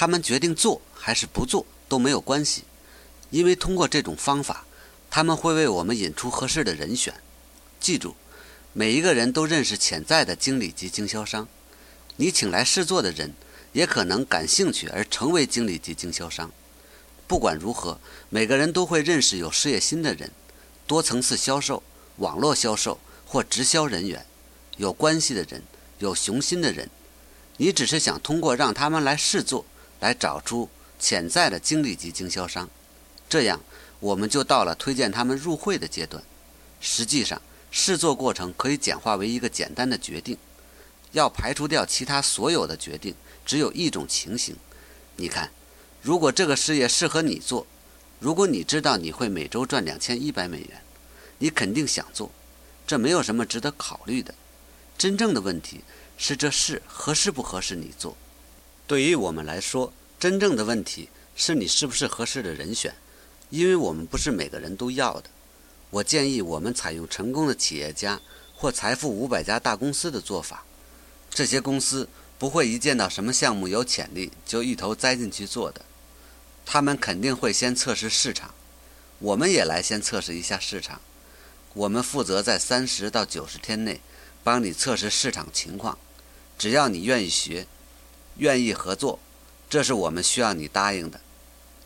他们决定做还是不做都没有关系，因为通过这种方法，他们会为我们引出合适的人选。记住，每一个人都认识潜在的经理级经销商，你请来试做的人也可能感兴趣而成为经理级经销商。不管如何，每个人都会认识有事业心的人，多层次销售、网络销售或直销人员，有关系的人，有雄心的人。你只是想通过让他们来试做。来找出潜在的经理级经销商，这样我们就到了推荐他们入会的阶段。实际上，试做过程可以简化为一个简单的决定，要排除掉其他所有的决定，只有一种情形。你看，如果这个事业适合你做，如果你知道你会每周赚两千一百美元，你肯定想做，这没有什么值得考虑的。真正的问题是这事合适不合适你做。对于我们来说，真正的问题是你是不是合适的人选，因为我们不是每个人都要的。我建议我们采用成功的企业家或财富五百家大公司的做法。这些公司不会一见到什么项目有潜力就一头栽进去做的，他们肯定会先测试市场。我们也来先测试一下市场。我们负责在三十到九十天内帮你测试市场情况，只要你愿意学。愿意合作，这是我们需要你答应的。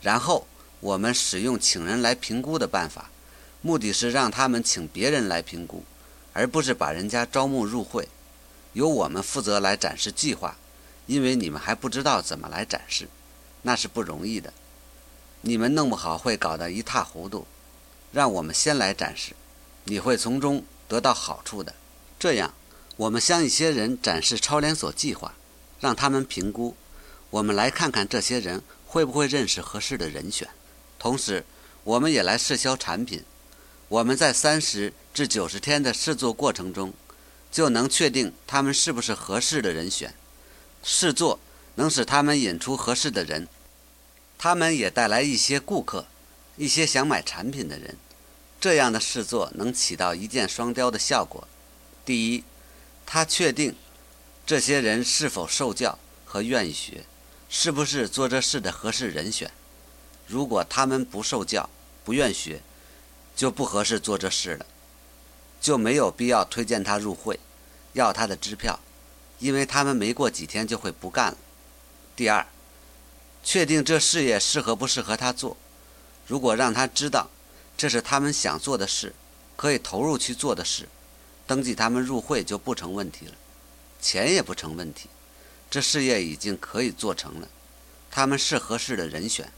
然后我们使用请人来评估的办法，目的是让他们请别人来评估，而不是把人家招募入会。由我们负责来展示计划，因为你们还不知道怎么来展示，那是不容易的。你们弄不好会搞得一塌糊涂。让我们先来展示，你会从中得到好处的。这样，我们向一些人展示超连锁计划。让他们评估，我们来看看这些人会不会认识合适的人选。同时，我们也来试销产品。我们在三十至九十天的试做过程中，就能确定他们是不是合适的人选。试做能使他们引出合适的人，他们也带来一些顾客，一些想买产品的人。这样的试做能起到一箭双雕的效果。第一，他确定。这些人是否受教和愿意学，是不是做这事的合适人选？如果他们不受教、不愿学，就不合适做这事了，就没有必要推荐他入会，要他的支票，因为他们没过几天就会不干了。第二，确定这事业适合不适合他做。如果让他知道这是他们想做的事，可以投入去做的事，登记他们入会就不成问题了。钱也不成问题，这事业已经可以做成了，他们是合适的人选，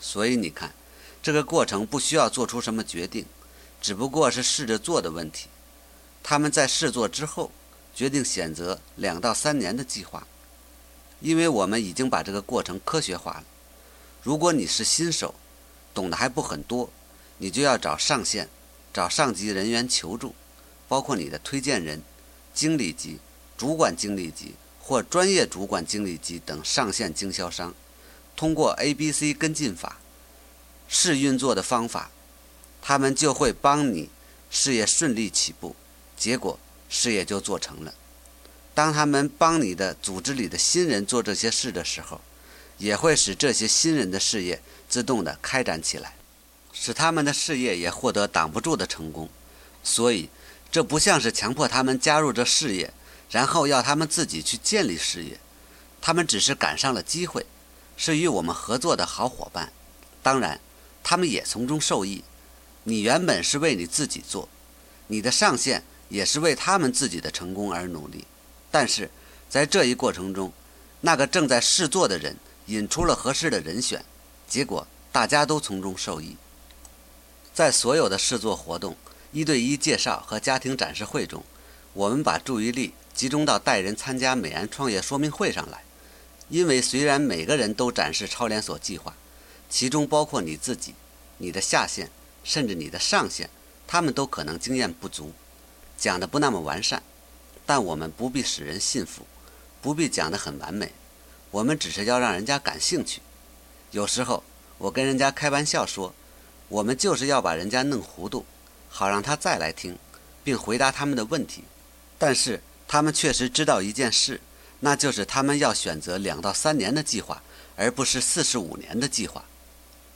所以你看，这个过程不需要做出什么决定，只不过是试着做的问题。他们在试做之后，决定选择两到三年的计划，因为我们已经把这个过程科学化了。如果你是新手，懂得还不很多，你就要找上线，找上级人员求助，包括你的推荐人、经理级。主管经理级或专业主管经理级等上线经销商，通过 A、B、C 跟进法试运作的方法，他们就会帮你事业顺利起步，结果事业就做成了。当他们帮你的组织里的新人做这些事的时候，也会使这些新人的事业自动的开展起来，使他们的事业也获得挡不住的成功。所以，这不像是强迫他们加入这事业。然后要他们自己去建立事业，他们只是赶上了机会，是与我们合作的好伙伴。当然，他们也从中受益。你原本是为你自己做，你的上线也是为他们自己的成功而努力。但是在这一过程中，那个正在试做的人引出了合适的人选，结果大家都从中受益。在所有的试做活动、一对一介绍和家庭展示会中，我们把注意力。集中到带人参加美安创业说明会上来，因为虽然每个人都展示超连锁计划，其中包括你自己、你的下线，甚至你的上线，他们都可能经验不足，讲的不那么完善。但我们不必使人信服，不必讲得很完美，我们只是要让人家感兴趣。有时候我跟人家开玩笑说，我们就是要把人家弄糊涂，好让他再来听，并回答他们的问题。但是。他们确实知道一件事，那就是他们要选择两到三年的计划，而不是四十五年的计划。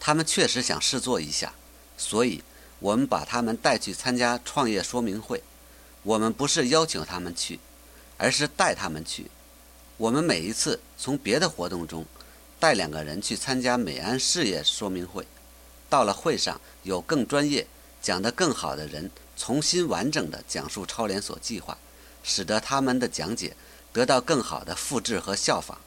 他们确实想试做一下，所以我们把他们带去参加创业说明会。我们不是邀请他们去，而是带他们去。我们每一次从别的活动中带两个人去参加美安事业说明会，到了会上有更专业、讲得更好的人重新完整的讲述超连锁计划，使得他们的讲解得到更好的复制和效仿。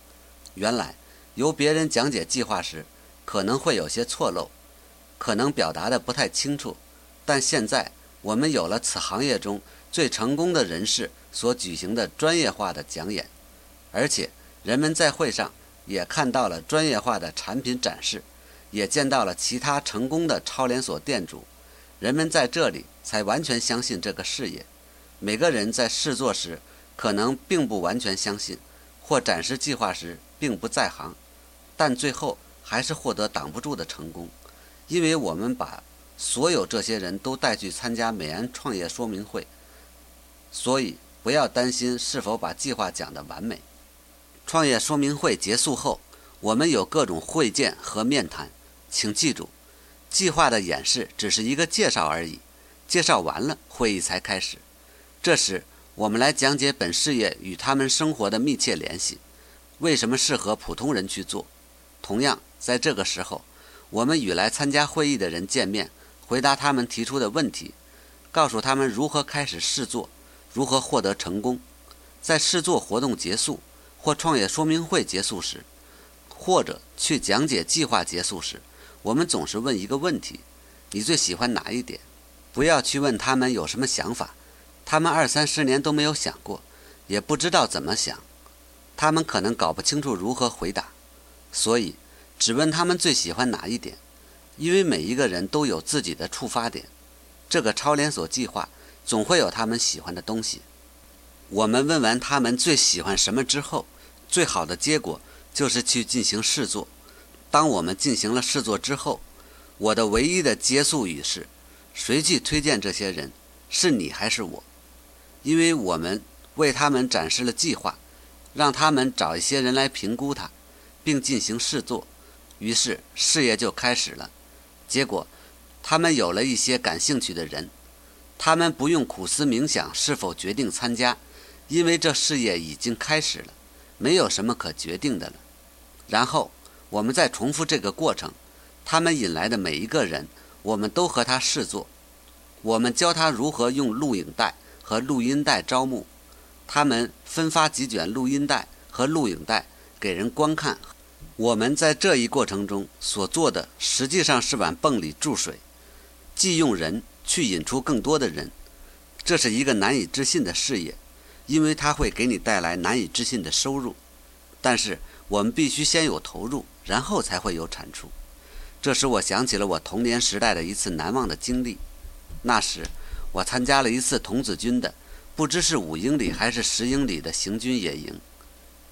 原来由别人讲解计划时可能会有些错漏，可能表达的不太清楚，但现在我们有了此行业中。最成功的人士所举行的专业化的讲演，而且人们在会上也看到了专业化的产品展示，也见到了其他成功的超连锁店主。人们在这里才完全相信这个事业。每个人在试做时可能并不完全相信，或展示计划时并不在行，但最后还是获得挡不住的成功，因为我们把所有这些人都带去参加美安创业说明会。所以不要担心是否把计划讲得完美。创业说明会结束后，我们有各种会见和面谈。请记住，计划的演示只是一个介绍而已，介绍完了，会议才开始。这时，我们来讲解本事业与他们生活的密切联系，为什么适合普通人去做。同样，在这个时候，我们与来参加会议的人见面，回答他们提出的问题，告诉他们如何开始试做。如何获得成功？在试做活动结束，或创业说明会结束时，或者去讲解计划结束时，我们总是问一个问题：你最喜欢哪一点？不要去问他们有什么想法，他们二三十年都没有想过，也不知道怎么想，他们可能搞不清楚如何回答。所以，只问他们最喜欢哪一点，因为每一个人都有自己的出发点。这个超连锁计划。总会有他们喜欢的东西。我们问完他们最喜欢什么之后，最好的结果就是去进行试做。当我们进行了试做之后，我的唯一的结束语是：谁去推荐这些人？是你还是我？因为我们为他们展示了计划，让他们找一些人来评估它，并进行试做。于是事业就开始了。结果，他们有了一些感兴趣的人。他们不用苦思冥想是否决定参加，因为这事业已经开始了，没有什么可决定的了。然后我们再重复这个过程，他们引来的每一个人，我们都和他试做，我们教他如何用录影带和录音带招募，他们分发几卷录音带和录影带给人观看。我们在这一过程中所做的，实际上是往泵里注水，既用人。去引出更多的人，这是一个难以置信的事业，因为它会给你带来难以置信的收入。但是我们必须先有投入，然后才会有产出。这使我想起了我童年时代的一次难忘的经历。那时我参加了一次童子军的，不知是五英里还是十英里的行军野营，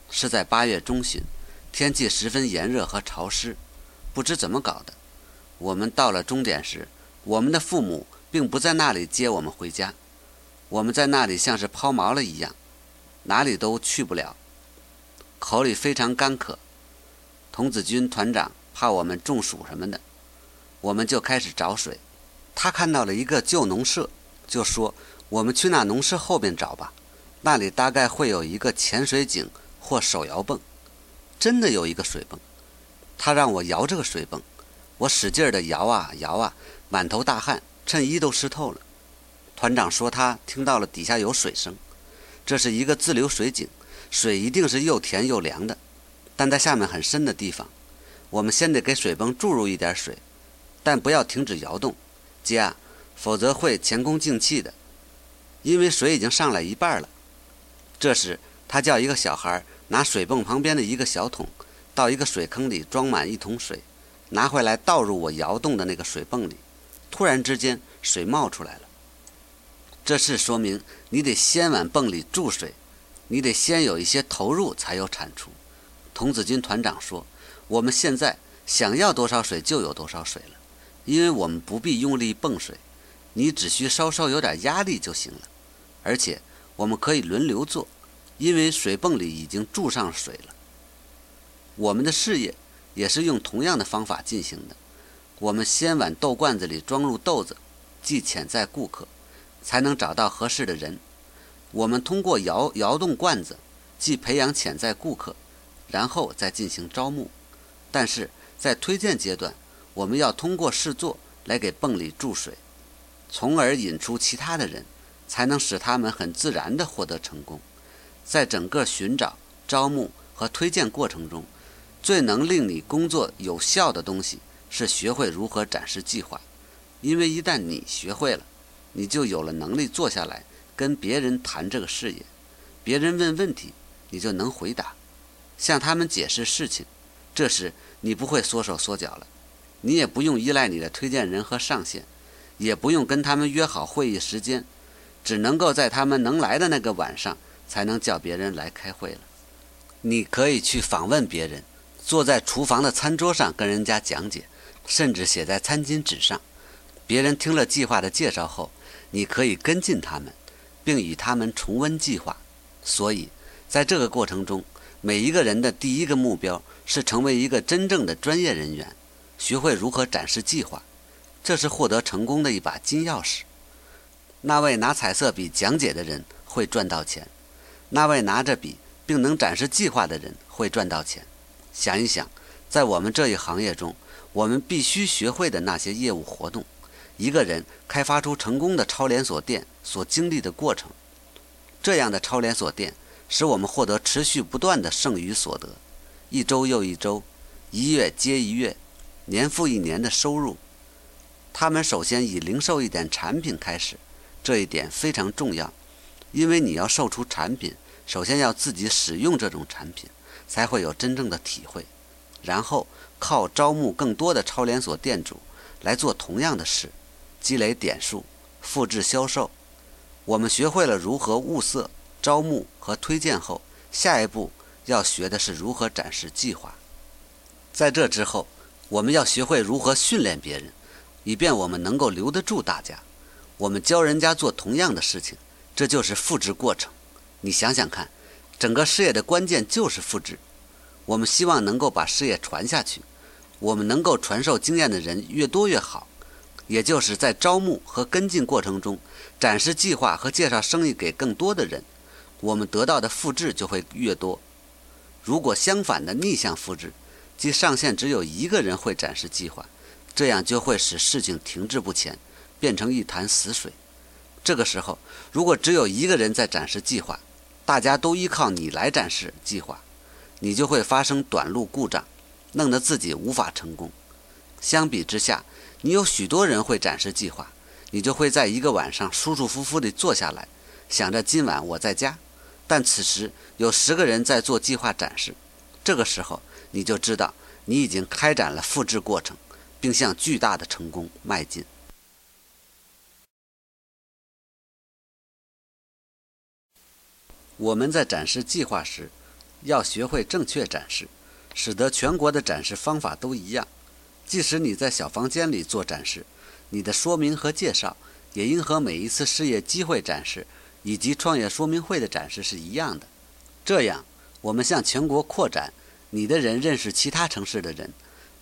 是在八月中旬，天气十分炎热和潮湿。不知怎么搞的，我们到了终点时，我们的父母。并不在那里接我们回家，我们在那里像是抛锚了一样，哪里都去不了，口里非常干渴。童子军团长怕我们中暑什么的，我们就开始找水。他看到了一个旧农舍，就说：“我们去那农舍后边找吧，那里大概会有一个潜水井或手摇泵。”真的有一个水泵，他让我摇这个水泵，我使劲的摇啊摇啊，满头大汗。衬衣都湿透了。团长说他听到了底下有水声，这是一个自流水井，水一定是又甜又凉的，但在下面很深的地方。我们先得给水泵注入一点水，但不要停止摇动，接啊，否则会前功尽弃的。因为水已经上来一半了。这时他叫一个小孩拿水泵旁边的一个小桶，到一个水坑里装满一桶水，拿回来倒入我摇动的那个水泵里。突然之间，水冒出来了。这是说明你得先往泵里注水，你得先有一些投入才有产出。童子军团长说：“我们现在想要多少水就有多少水了，因为我们不必用力泵水，你只需稍稍有点压力就行了。而且我们可以轮流做，因为水泵里已经注上水了。我们的事业也是用同样的方法进行的。我们先往豆罐子里装入豆子，即潜在顾客，才能找到合适的人。我们通过摇摇动罐子，即培养潜在顾客，然后再进行招募。但是在推荐阶段，我们要通过试做来给泵里注水，从而引出其他的人，才能使他们很自然地获得成功。在整个寻找、招募和推荐过程中，最能令你工作有效的东西是学会如何展示计划，因为一旦你学会了，你就有了能力坐下来跟别人谈这个事业。别人问问题，你就能回答，向他们解释事情。这时你不会缩手缩脚了，你也不用依赖你的推荐人和上线，也不用跟他们约好会议时间，只能够在他们能来的那个晚上。才能叫别人来开会了。你可以去访问别人，坐在厨房的餐桌上跟人家讲解，甚至写在餐巾纸上。别人听了计划的介绍后，你可以跟进他们，并与他们重温计划。所以，在这个过程中，每一个人的第一个目标是成为一个真正的专业人员，学会如何展示计划。这是获得成功的一把金钥匙。那位拿彩色笔讲解的人会赚到钱。那位拿着笔并能展示计划的人会赚到钱。想一想，在我们这一行业中，我们必须学会的那些业务活动，一个人开发出成功的超连锁店所经历的过程。这样的超连锁店使我们获得持续不断的剩余所得，一周又一周，一月接一月，年复一年的收入。他们首先以零售一点产品开始，这一点非常重要。因为你要售出产品，首先要自己使用这种产品，才会有真正的体会。然后靠招募更多的超连锁店主来做同样的事，积累点数，复制销售。我们学会了如何物色、招募和推荐后，下一步要学的是如何展示计划。在这之后，我们要学会如何训练别人，以便我们能够留得住大家。我们教人家做同样的事情。这就是复制过程，你想想看，整个事业的关键就是复制。我们希望能够把事业传下去，我们能够传授经验的人越多越好。也就是在招募和跟进过程中，展示计划和介绍生意给更多的人，我们得到的复制就会越多。如果相反的逆向复制，即上线只有一个人会展示计划，这样就会使事情停滞不前，变成一潭死水。这个时候，如果只有一个人在展示计划，大家都依靠你来展示计划，你就会发生短路故障，弄得自己无法成功。相比之下，你有许多人会展示计划，你就会在一个晚上舒舒服服地坐下来，想着今晚我在家，但此时有十个人在做计划展示。这个时候，你就知道你已经开展了复制过程，并向巨大的成功迈进。我们在展示计划时，要学会正确展示，使得全国的展示方法都一样。即使你在小房间里做展示，你的说明和介绍也应和每一次事业机会展示以及创业说明会的展示是一样的。这样，我们向全国扩展，你的人认识其他城市的人，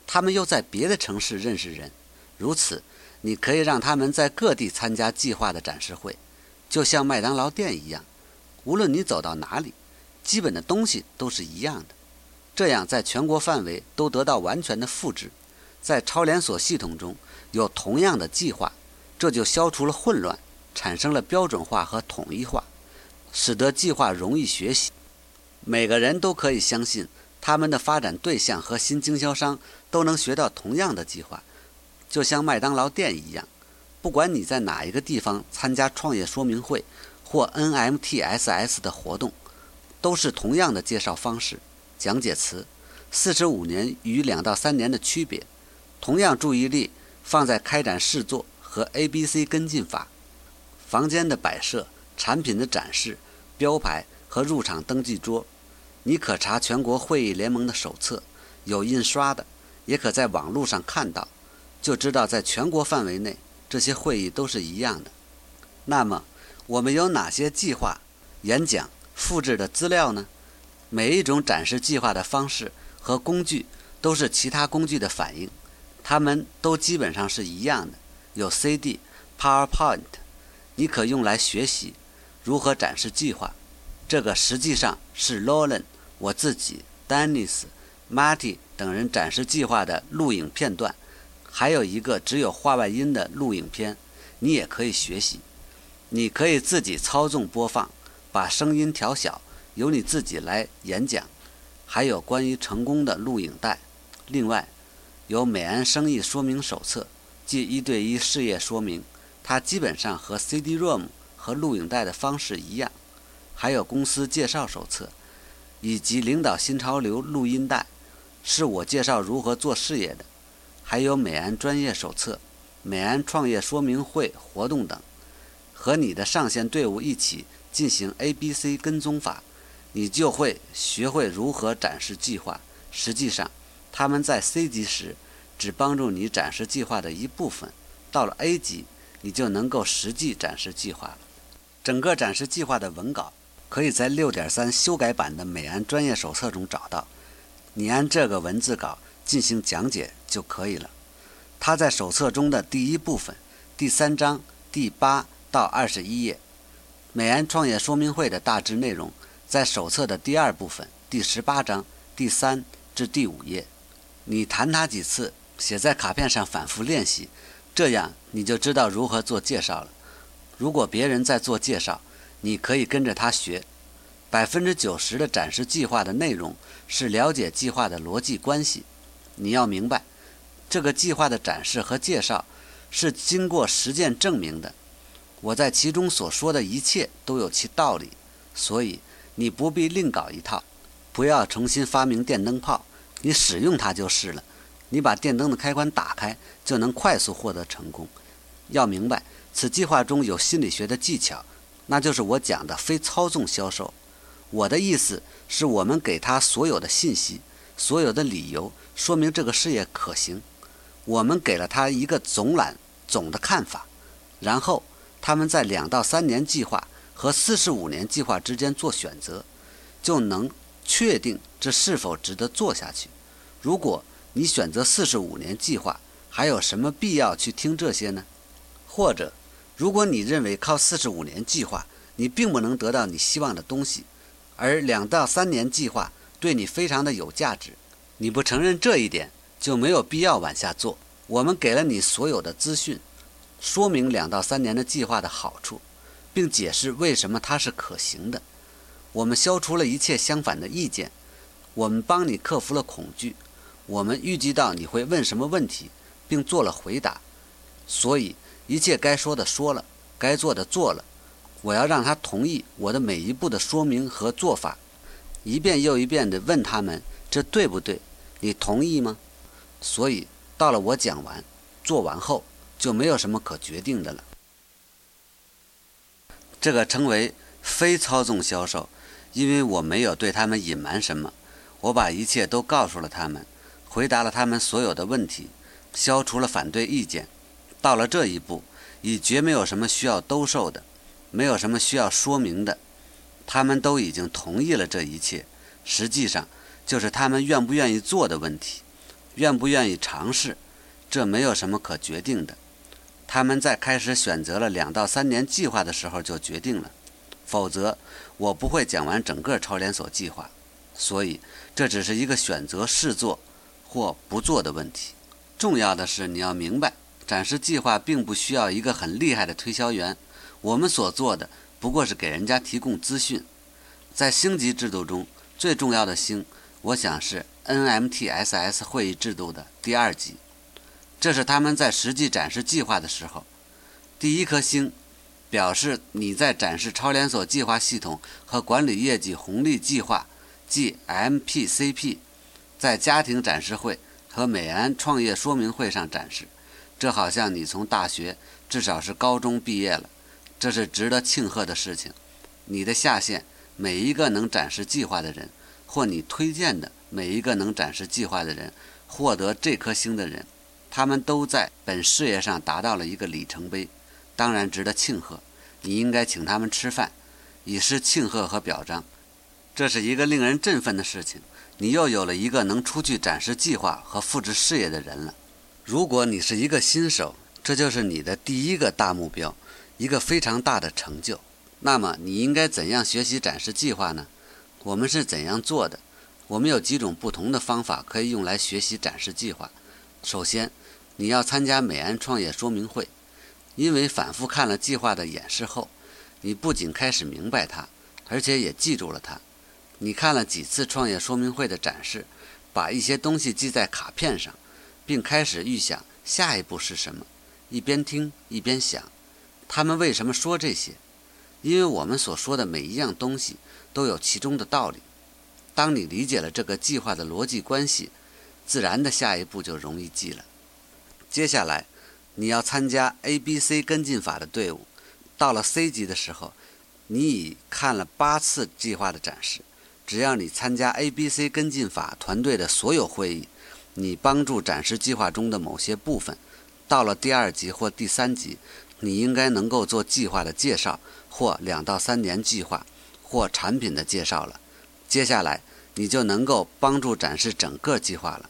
他们又在别的城市认识人，如此，你可以让他们在各地参加计划的展示会，就像麦当劳店一样。无论你走到哪里，基本的东西都是一样的，这样在全国范围都得到完全的复制。在超连锁系统中有同样的计划，这就消除了混乱，产生了标准化和统一化，使得计划容易学习。每个人都可以相信，他们的发展对象和新经销商都能学到同样的计划，就像麦当劳店一样。不管你在哪一个地方参加创业说明会。或 NMTSS 的活动，都是同样的介绍方式、讲解词。四十五年与两到三年的区别，同样注意力放在开展试做和 ABC 跟进法。房间的摆设、产品的展示、标牌和入场登记桌，你可查全国会议联盟的手册，有印刷的，也可在网络上看到，就知道在全国范围内这些会议都是一样的。那么。我们有哪些计划、演讲、复制的资料呢？每一种展示计划的方式和工具都是其他工具的反应，它们都基本上是一样的。有 CD、PowerPoint，你可用来学习如何展示计划。这个实际上是 Lolan 我自己、Dennis、Marty 等人展示计划的录影片段，还有一个只有画外音的录影片，你也可以学习。你可以自己操纵播放，把声音调小，由你自己来演讲。还有关于成功的录影带。另外，有美安生意说明手册，即一对一事业说明，它基本上和 CD-ROM 和录影带的方式一样。还有公司介绍手册，以及领导新潮流录音带，是我介绍如何做事业的。还有美安专业手册、美安创业说明会活动等，和你的上线队伍一起进行 ABC 跟踪法，你就会学会如何展示计划。实际上，他们在 C 级时只帮助你展示计划的一部分，到了 A 级，你就能够实际展示计划了。整个展示计划的文稿。可以在六点三修改版的美安专业手册中找到，你按这个文字稿进行讲解就可以了。它在手册中的第一部分，第三章第八到二十一页。美安创业说明会的大致内容在手册的第二部分，第十八章第三至第五页。你弹它几次，写在卡片上反复练习，这样你就知道如何做介绍了。如果别人在做介绍，你可以跟着他学，百分之九十的展示计划的内容是了解计划的逻辑关系。你要明白，这个计划的展示和介绍是经过实践证明的。我在其中所说的一切都有其道理，所以你不必另搞一套，不要重新发明电灯泡，你使用它就是了。你把电灯的开关打开，就能快速获得成功。要明白，此计划中有心理学的技巧。那就是我讲的非操纵销售。我的意思是我们给他所有的信息，所有的理由，说明这个事业可行。我们给了他一个总览总的看法，然后他们在两到三年计划和四十五年计划之间做选择，就能确定这是否值得做下去。如果你选择四十五年计划，还有什么必要去听这些呢？或者？如果你认为靠四十五年计划，你并不能得到你希望的东西，而两到三年计划对你非常的有价值，你不承认这一点，就没有必要往下做。我们给了你所有的资讯，说明两到三年的计划的好处，并解释为什么它是可行的。我们消除了一切相反的意见，我们帮你克服了恐惧，我们预计到你会问什么问题，并做了回答，所以。一切该说的说了，该做的做了。我要让他同意我的每一步的说明和做法，一遍又一遍地问他们这对不对？你同意吗？所以到了我讲完、做完后，就没有什么可决定的了。这个称为非操纵销售，因为我没有对他们隐瞒什么，我把一切都告诉了他们，回答了他们所有的问题，消除了反对意见。到了这一步，已绝没有什么需要兜售的，没有什么需要说明的，他们都已经同意了这一切。实际上，就是他们愿不愿意做的问题，愿不愿意尝试，这没有什么可决定的。他们在开始选择了两到三年计划的时候就决定了，否则我不会讲完整个超连锁计划。所以，这只是一个选择是做或不做的问题。重要的是你要明白。展示计划并不需要一个很厉害的推销员，我们所做的不过是给人家提供资讯。在星级制度中，最重要的星，我想是 NMTSS 会议制度的第二级。这是他们在实际展示计划的时候，第一颗星，表示你在展示超连锁计划系统和管理业绩红利计划，即 MPCP，在家庭展示会和美安创业说明会上展示。这好像你从大学，至少是高中毕业了，这是值得庆贺的事情。你的下线每一个能展示计划的人，或你推荐的每一个能展示计划的人，获得这颗星的人，他们都在本事业上达到了一个里程碑，当然值得庆贺。你应该请他们吃饭，以示庆贺和表彰。这是一个令人振奋的事情，你又有了一个能出去展示计划和复制事业的人了。如果你是一个新手，这就是你的第一个大目标，一个非常大的成就。那么你应该怎样学习展示计划呢？我们是怎样做的？我们有几种不同的方法可以用来学习展示计划。首先，你要参加美安创业说明会，因为反复看了计划的演示后，你不仅开始明白它，而且也记住了它。你看了几次创业说明会的展示，把一些东西记在卡片上，并开始预想下一步是什么，一边听一边想，他们为什么说这些？因为我们所说的每一样东西都有其中的道理。当你理解了这个计划的逻辑关系，自然的下一步就容易记了。接下来，你要参加 A、B、C 跟进法的队伍。到了 C 级的时候，你已看了八次计划的展示。只要你参加 A、B、C 跟进法团队的所有会议，你帮助展示计划中的某些部分，到了第二级或第三级，你应该能够做计划的介绍。或两到三年计划，或产品的介绍了。接下来你就能够帮助展示整个计划了。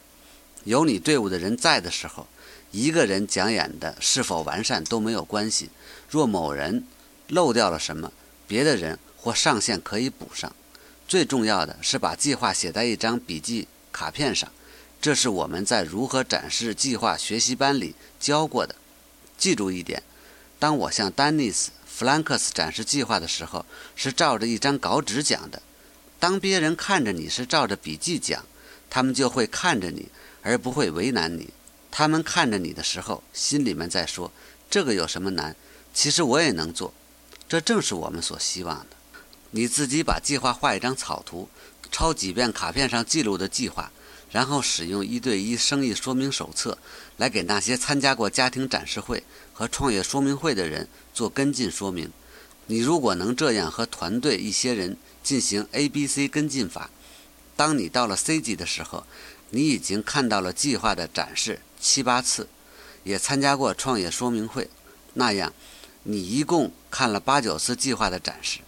有你队伍的人在的时候，一个人讲演的是否完善都没有关系。若某人漏掉了什么，别的人或上线可以补上。最重要的是把计划写在一张笔记卡片上，这是我们在如何展示计划学习班里教过的。记住一点：当我向丹尼斯。弗兰克斯展示计划的时候是照着一张稿纸讲的。当别人看着你是照着笔记讲，他们就会看着你，而不会为难你。他们看着你的时候，心里面在说：“这个有什么难？其实我也能做。”这正是我们所希望的。你自己把计划画一张草图，抄几遍卡片上记录的计划，然后使用一对一生意说明手册来给那些参加过家庭展示会和创业说明会的人。做跟进说明，你如果能这样和团队一些人进行 A、B、C 跟进法，当你到了 C 级的时候，你已经看到了计划的展示七八次，也参加过创业说明会，那样你一共看了八九次计划的展示，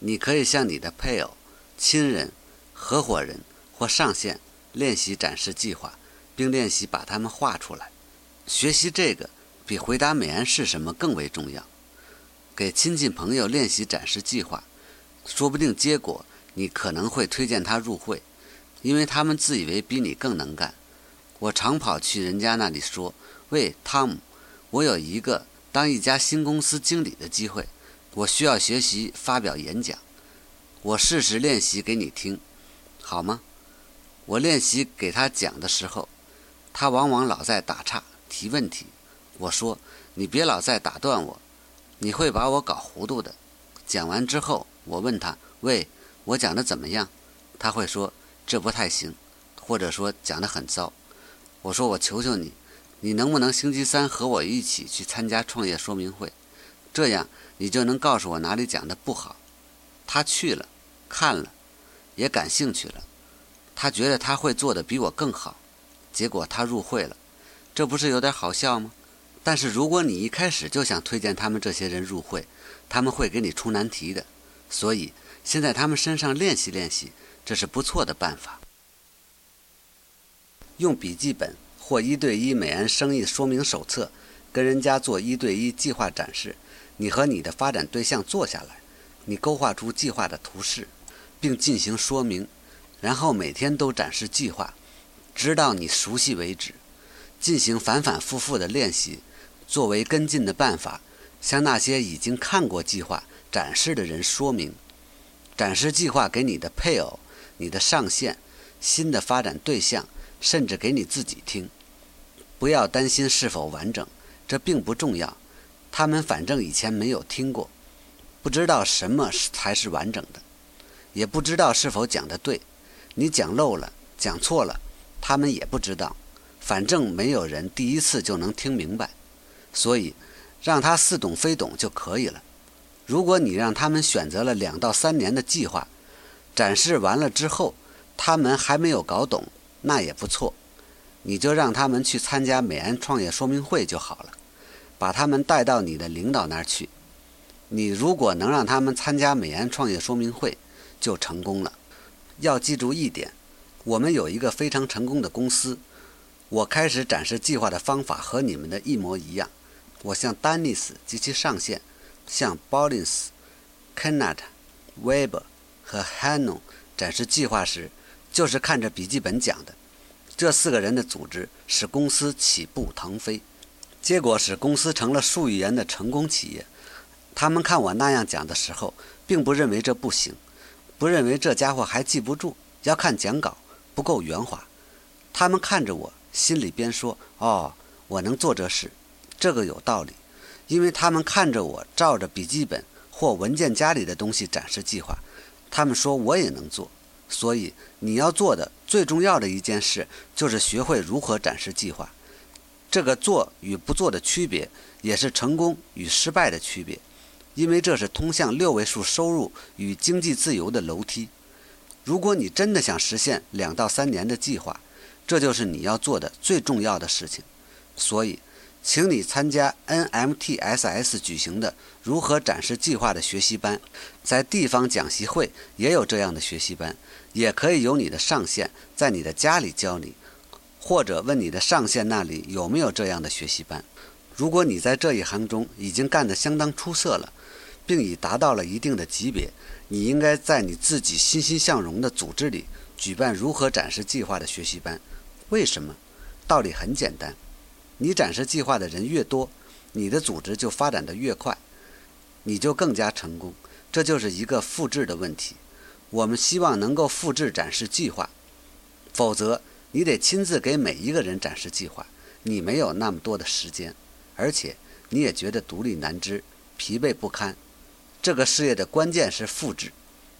你可以向你的配偶、亲人、合伙人或上线练习展示计划，并练习把它们画出来，学习这个。比回答美安是什么更为重要。给亲戚朋友练习展示计划，说不定结果你可能会推荐他入会，因为他们自以为比你更能干。我常跑去人家那里说：“喂，汤姆，我有一个当一家新公司经理的机会，我需要学习发表演讲，我试试练习给你听，好吗？”我练习给他讲的时候，他往往老在打岔提问题。我说：“你别老在打断我，你会把我搞糊涂的。”讲完之后，我问他：“喂，我讲的怎么样？”他会说：“这不太行，或者说讲的很糟。”我说：“我求求你，你能不能星期三和我一起去参加创业说明会？这样你就能告诉我哪里讲的不好。”他去了，看了，也感兴趣了。他觉得他会做的比我更好，结果他入会了。这不是有点好笑吗？但是如果你一开始就想推荐他们这些人入会，他们会给你出难题的。所以先在他们身上练习练习，这是不错的办法。用笔记本或一对一美安生意说明手册，跟人家做一对一计划展示。你和你的发展对象坐下来，你勾画出计划的图示，并进行说明，然后每天都展示计划，直到你熟悉为止，进行反反复复的练习。作为跟进的办法，向那些已经看过计划展示的人说明，展示计划给你的配偶、你的上线、新的发展对象，甚至给你自己听。不要担心是否完整，这并不重要。他们反正以前没有听过，不知道什么才是完整的，也不知道是否讲得对。你讲漏了、讲错了，他们也不知道。反正没有人第一次就能听明白。所以，让他似懂非懂就可以了。如果你让他们选择了两到三年的计划，展示完了之后，他们还没有搞懂，那也不错。你就让他们去参加美安创业说明会就好了，把他们带到你的领导那儿去。你如果能让他们参加美安创业说明会，就成功了。要记住一点，我们有一个非常成功的公司，我开始展示计划的方法和你们的一模一样。我向丹尼斯及其上线，向 b o l i n s、Kenneth、Weber 和 Hannon 展示计划时，就是看着笔记本讲的。这四个人的组织使公司起步腾飞，结果使公司成了数亿元的成功企业。他们看我那样讲的时候，并不认为这不行，不认为这家伙还记不住，要看讲稿不够圆滑。他们看着我，心里边说：“哦，我能做这事。”这个有道理，因为他们看着我照着笔记本或文件夹里的东西展示计划，他们说我也能做。所以你要做的最重要的一件事，就是学会如何展示计划。这个做与不做的区别，也是成功与失败的区别，因为这是通向六位数收入与经济自由的楼梯。如果你真的想实现两到三年的计划，这就是你要做的最重要的事情。所以。请你参加 NMTSS 举行的如何展示计划的学习班，在地方讲习会也有这样的学习班，也可以由你的上线在你的家里教你，或者问你的上线那里有没有这样的学习班。如果你在这一行中已经干得相当出色了，并已达到了一定的级别，你应该在你自己欣欣向荣的组织里举办如何展示计划的学习班。为什么？道理很简单。你展示计划的人越多，你的组织就发展的越快，你就更加成功。这就是一个复制的问题。我们希望能够复制展示计划，否则你得亲自给每一个人展示计划，你没有那么多的时间，而且你也觉得独立难支、疲惫不堪。这个事业的关键是复制，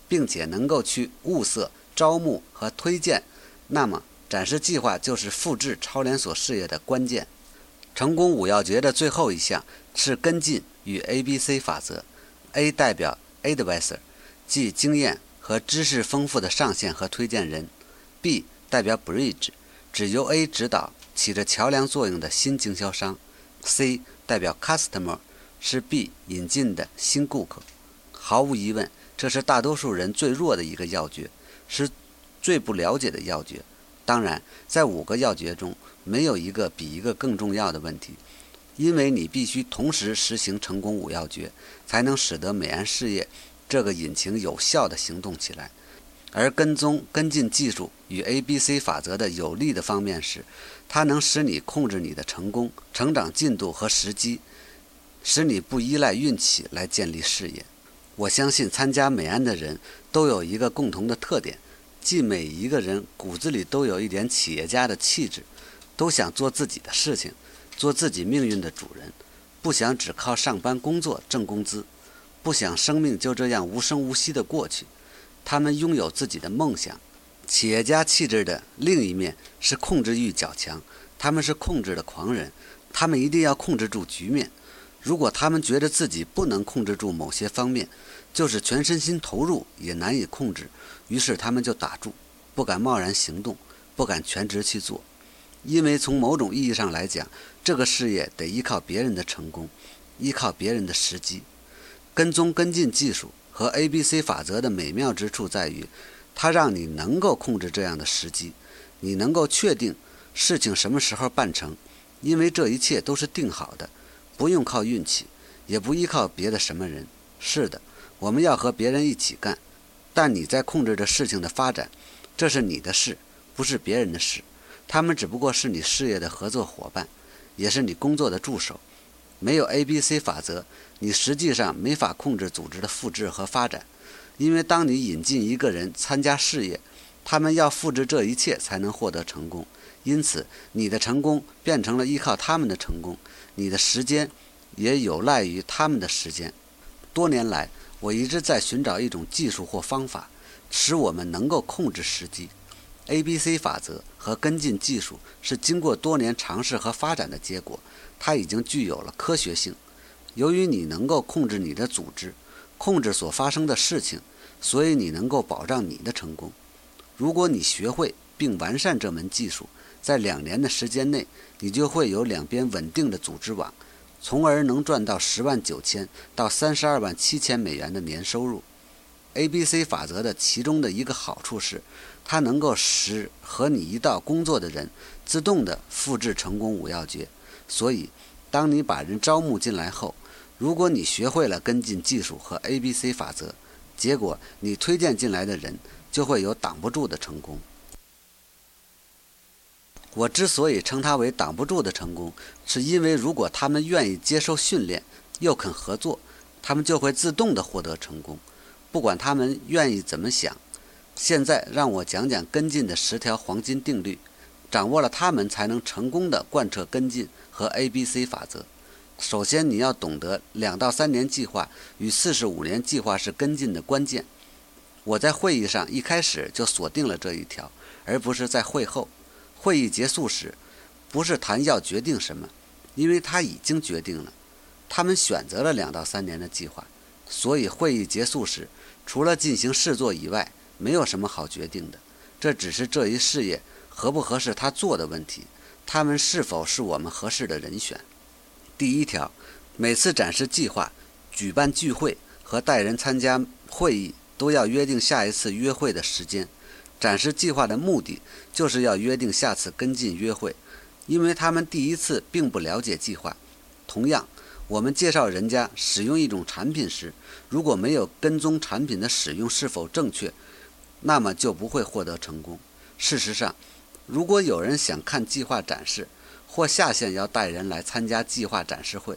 并且能够去物色、招募和推荐。那么展示计划就是复制超连锁事业的关键。成功五要诀的最后一项是跟进与 A B C 法则。A 代表 Advisor，即经验和知识丰富的上线和推荐人；B 代表 Bridge，指由 A 指导、起着桥梁作用的新经销商；C 代表 Customer，是 B 引进的新顾客。毫无疑问，这是大多数人最弱的一个要诀，是最不了解的要诀。当然，在五个要诀中，没有一个比一个更重要的问题，因为你必须同时实行成功五要诀，才能使得美安事业这个引擎有效地行动起来。而跟踪跟进技术与 A、B、C 法则的有利的方面是，它能使你控制你的成功、成长进度和时机，使你不依赖运气来建立事业。我相信参加美安的人都有一个共同的特点。即每一个人骨子里都有一点企业家的气质，都想做自己的事情，做自己命运的主人，不想只靠上班工作挣工资，不想生命就这样无声无息地过去。他们拥有自己的梦想。企业家气质的另一面是控制欲较强，他们是控制的狂人，他们一定要控制住局面。如果他们觉得自己不能控制住某些方面，就是全身心投入也难以控制。于是他们就打住，不敢贸然行动，不敢全职去做，因为从某种意义上来讲，这个事业得依靠别人的成功，依靠别人的时机。跟踪跟进技术和 A、B、C 法则的美妙之处在于，它让你能够控制这样的时机，你能够确定事情什么时候办成，因为这一切都是定好的，不用靠运气，也不依靠别的什么人。是的，我们要和别人一起干。但你在控制着事情的发展，这是你的事，不是别人的事。他们只不过是你事业的合作伙伴，也是你工作的助手。没有 A、B、C 法则，你实际上没法控制组织的复制和发展。因为当你引进一个人参加事业，他们要复制这一切才能获得成功。因此，你的成功变成了依靠他们的成功，你的时间也有赖于他们的时间。多年来。我一直在寻找一种技术或方法，使我们能够控制时机。A、B、C 法则和跟进技术是经过多年尝试和发展的结果，它已经具有了科学性。由于你能够控制你的组织，控制所发生的事情，所以你能够保障你的成功。如果你学会并完善这门技术，在两年的时间内，你就会有两边稳定的组织网。从而能赚到十万九千到三十二万七千美元的年收入。A、B、C 法则的其中的一个好处是，它能够使和你一道工作的人自动的复制成功五要诀。所以，当你把人招募进来后，如果你学会了跟进技术和 A、B、C 法则，结果你推荐进来的人就会有挡不住的成功。我之所以称它为挡不住的成功，是因为如果他们愿意接受训练，又肯合作，他们就会自动的获得成功，不管他们愿意怎么想。现在让我讲讲跟进的十条黄金定律，掌握了它们才能成功的贯彻跟进和 A、B、C 法则。首先，你要懂得两到三年计划与四十五年计划是跟进的关键。我在会议上一开始就锁定了这一条，而不是在会后。会议结束时，不是谈要决定什么，因为他已经决定了。他们选择了两到三年的计划，所以会议结束时，除了进行试做以外，没有什么好决定的，这只是这一事业合不合适他做的问题。他们是否是我们合适的人选？第一条，每次展示计划、举办聚会和带人参加会议，都要约定下一次约会的时间。展示计划的目的就是要约定下次跟进约会，因为他们第一次并不了解计划。同样，我们介绍人家使用一种产品时，如果没有跟踪产品的使用是否正确，那么就不会获得成功。事实上，如果有人想看计划展示，或下线要带人来参加计划展示会，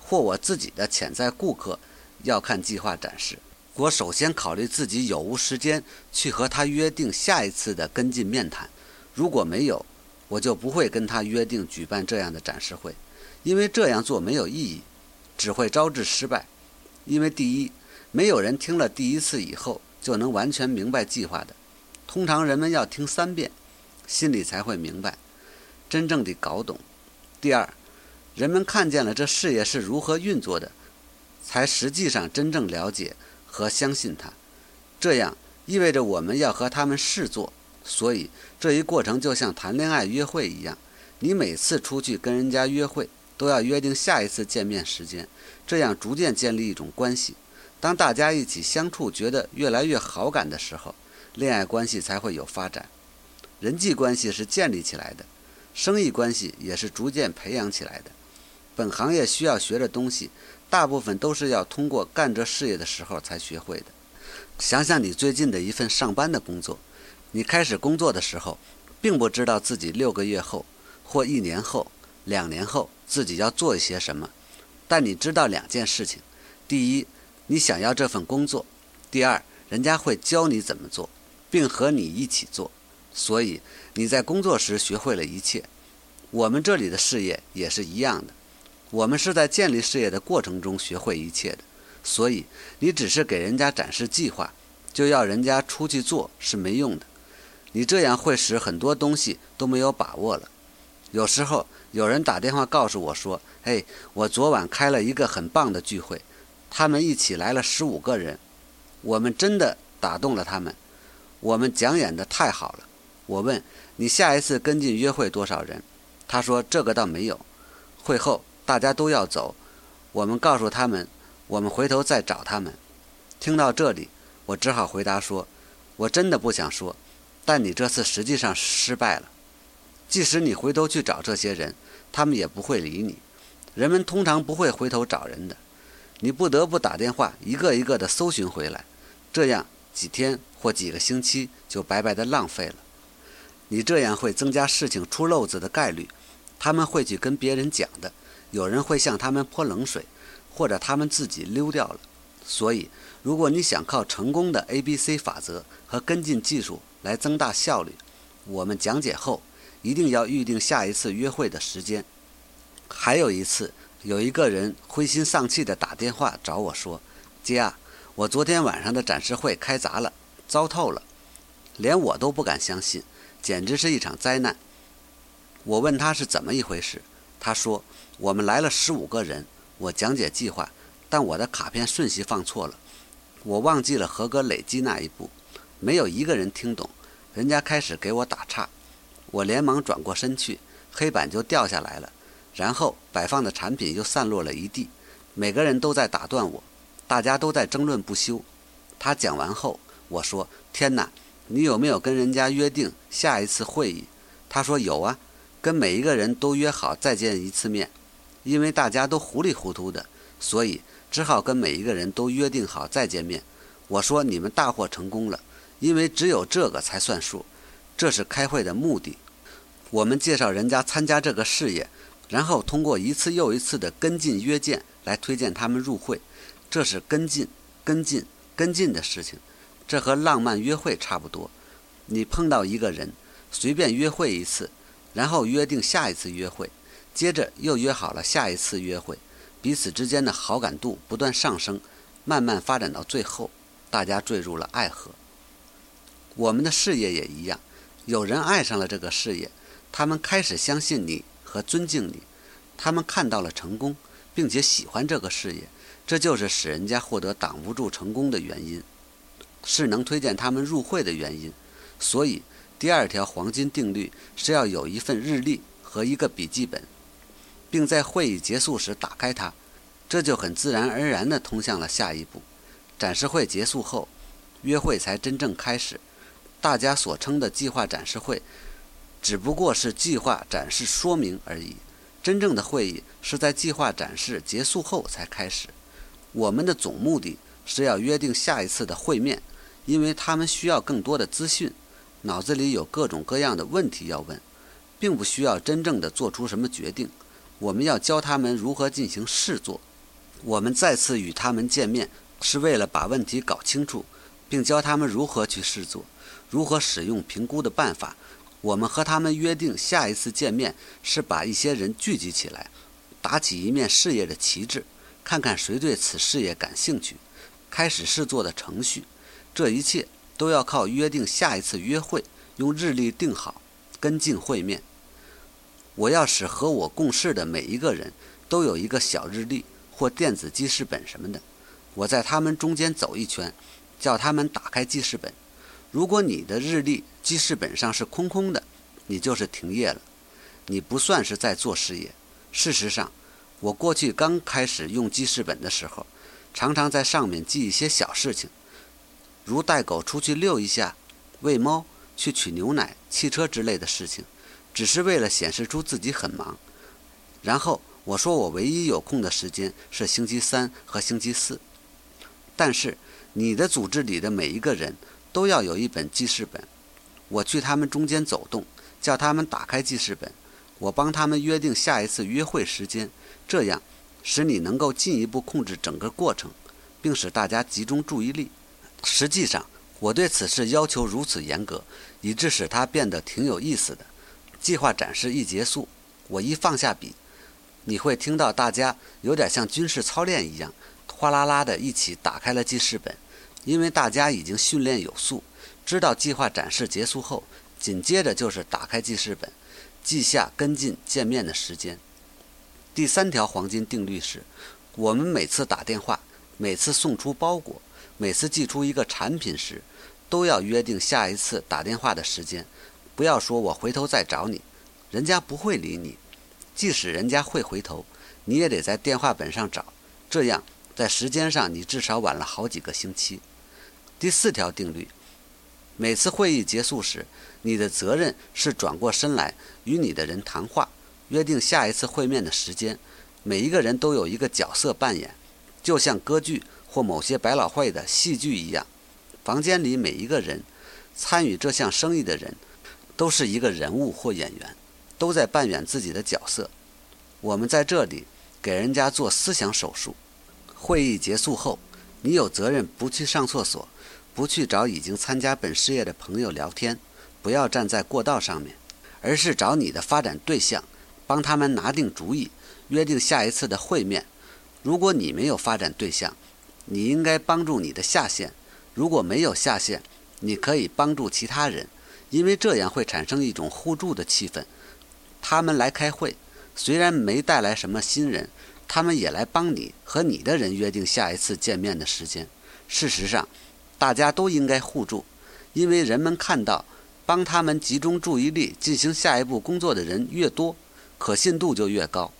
或我自己的潜在顾客要看计划展示，我首先考虑自己有无时间去和他约定下一次的跟进面谈。如果没有，我就不会跟他约定举办这样的展示会，因为这样做没有意义，只会招致失败。因为第一，没有人听了第一次以后就能完全明白计划的，通常人们要听三遍，心里才会明白，真正的搞懂。第二，人们看见了这事业是如何运作的，才实际上真正了解和相信他。这样意味着我们要和他们试做，所以这一过程就像谈恋爱约会一样，你每次出去跟人家约会。都要约定下一次见面时间，这样逐渐建立一种关系。当大家一起相处，觉得越来越好感的时候，恋爱关系才会有发展。人际关系是建立起来的，生意关系也是逐渐培养起来的。本行业需要学的东西，大部分都是要通过干这事业的时候才学会的。想想你最近的一份上班的工作，你开始工作的时候，并不知道自己六个月后或一年后。两年后自己要做一些什么，但你知道两件事情：第一，你想要这份工作；第二，人家会教你怎么做，并和你一起做。所以你在工作时学会了一切。我们这里的事业也是一样的，我们是在建立事业的过程中学会一切的。所以你只是给人家展示计划，就要人家出去做是没用的。你这样会使很多东西都没有把握了。有时候。有人打电话告诉我说：“哎，我昨晚开了一个很棒的聚会，他们一起来了十五个人，我们真的打动了他们。我们讲演的太好了。”我问：“你下一次跟进约会多少人？”他说：“这个倒没有。会后大家都要走，我们告诉他们，我们回头再找他们。”听到这里，我只好回答说：“我真的不想说，但你这次实际上失败了。”即使你回头去找这些人，他们也不会理你。人们通常不会回头找人的，你不得不打电话一个一个的搜寻回来，这样几天或几个星期就白白的浪费了。你这样会增加事情出漏子的概率，他们会去跟别人讲的，有人会向他们泼冷水，或者他们自己溜掉了。所以，如果你想靠成功的 A、B、C 法则和跟进技术来增大效率，我们讲解后。一定要预定下一次约会的时间。还有一次，有一个人灰心丧气地打电话找我说：“姐啊，我昨天晚上的展示会开砸了，糟透了，连我都不敢相信，简直是一场灾难。”我问他是怎么一回事，他说：“我们来了十五个人，我讲解计划，但我的卡片顺序放错了，我忘记了合格累积那一步，没有一个人听懂，人家开始给我打岔。”我连忙转过身去，黑板就掉下来了，然后摆放的产品又散落了一地。每个人都在打断我，大家都在争论不休。他讲完后，我说：“天哪，你有没有跟人家约定下一次会议？他说有啊，跟每一个人都约好再见一次面。因为大家都糊里糊涂的，所以只好跟每一个人都约定好再见面。我说你们大获成功了，因为只有这个才算数。这是开会的目的。我们介绍人家参加这个事业，然后通过一次又一次的跟进约见来推荐他们入会。这是跟进、跟进、跟进的事情。这和浪漫约会差不多。你碰到一个人，随便约会一次，然后约定下一次约会。接着又约好了下一次约会，彼此之间的好感度不断上升，慢慢发展到最后，大家坠入了爱河。我们的事业也一样，有人爱上了这个事业，他们开始相信你和尊敬你，他们看到了成功，并且喜欢这个事业，这就是使人家获得挡不住成功的原因，是能推荐他们入会的原因。所以，第二条黄金定律是要有一份日历和一个笔记本。并在会议结束时打开它，这就很自然而然地通向了下一步。展示会结束后，约会才真正开始。大家所称的计划展示会，只不过是计划展示说明而已。真正的会议是在计划展示结束后才开始。我们的总目的是要约定下一次的会面，因为他们需要更多的资讯，脑子里有各种各样的问题要问，并不需要真正的做出什么决定。我们要教他们如何进行试做。我们再次与他们见面，是为了把问题搞清楚，并教他们如何去试做，如何使用评估的办法。我们和他们约定下一次见面是把一些人聚集起来，打起一面事业的旗帜，看看谁对此事业感兴趣，开始试做的程序。这一切都要靠约定下一次约会，用日历定好，跟进会面。我要使和我共事的每一个人都有一个小日历或电子记事本什么的。我在他们中间走一圈，叫他们打开记事本。如果你的日历记事本上是空空的，你就是停业了，你不算是在做事业。事实上，我过去刚开始用记事本的时候，常常在上面记一些小事情，如带狗出去遛一下、喂猫、去取牛奶、汽车之类的事情。只是为了显示出自己很忙，然后我说我唯一有空的时间是星期三和星期四。但是你的组织里的每一个人都要有一本记事本，我去他们中间走动，叫他们打开记事本，我帮他们约定下一次约会时间，这样使你能够进一步控制整个过程，并使大家集中注意力。实际上，我对此事要求如此严格，以致使它变得挺有意思的。计划展示一结束，我一放下笔，你会听到大家有点像军事操练一样，哗啦啦的一起打开了记事本，因为大家已经训练有素，知道计划展示结束后，紧接着就是打开记事本，记下跟进见面的时间。第三条黄金定律是：我们每次打电话，每次送出包裹，每次寄出一个产品时，都要约定下一次打电话的时间。不要说我回头再找你，人家不会理你。即使人家会回头，你也得在电话本上找，这样在时间上你至少晚了好几个星期。第四条定律：每次会议结束时，你的责任是转过身来与你的人谈话，约定下一次会面的时间。每一个人都有一个角色扮演，就像歌剧或某些百老汇的戏剧一样。房间里每一个人参与这项生意的人。都是一个人物或演员，都在扮演自己的角色。我们在这里给人家做思想手术。会议结束后，你有责任不去上厕所，不去找已经参加本事业的朋友聊天，不要站在过道上面，而是找你的发展对象，帮他们拿定主意，约定下一次的会面。如果你没有发展对象，你应该帮助你的下线；如果没有下线，你可以帮助其他人。因为这样会产生一种互助的气氛。他们来开会，虽然没带来什么新人，他们也来帮你和你的人约定下一次见面的时间。事实上，大家都应该互助，因为人们看到帮他们集中注意力进行下一步工作的人越多，可信度就越高。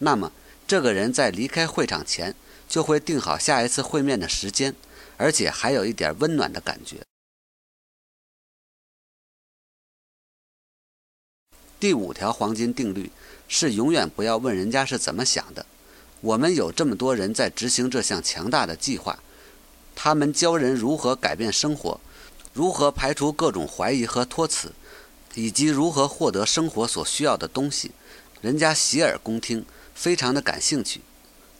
那么，这个人在离开会场前就会定好下一次会面的时间，而且还有一点温暖的感觉。第五条黄金定律是永远不要问人家是怎么想的。我们有这么多人在执行这项强大的计划，他们教人如何改变生活，如何排除各种怀疑和托词，以及如何获得生活所需要的东西。人家洗耳恭听，非常的感兴趣。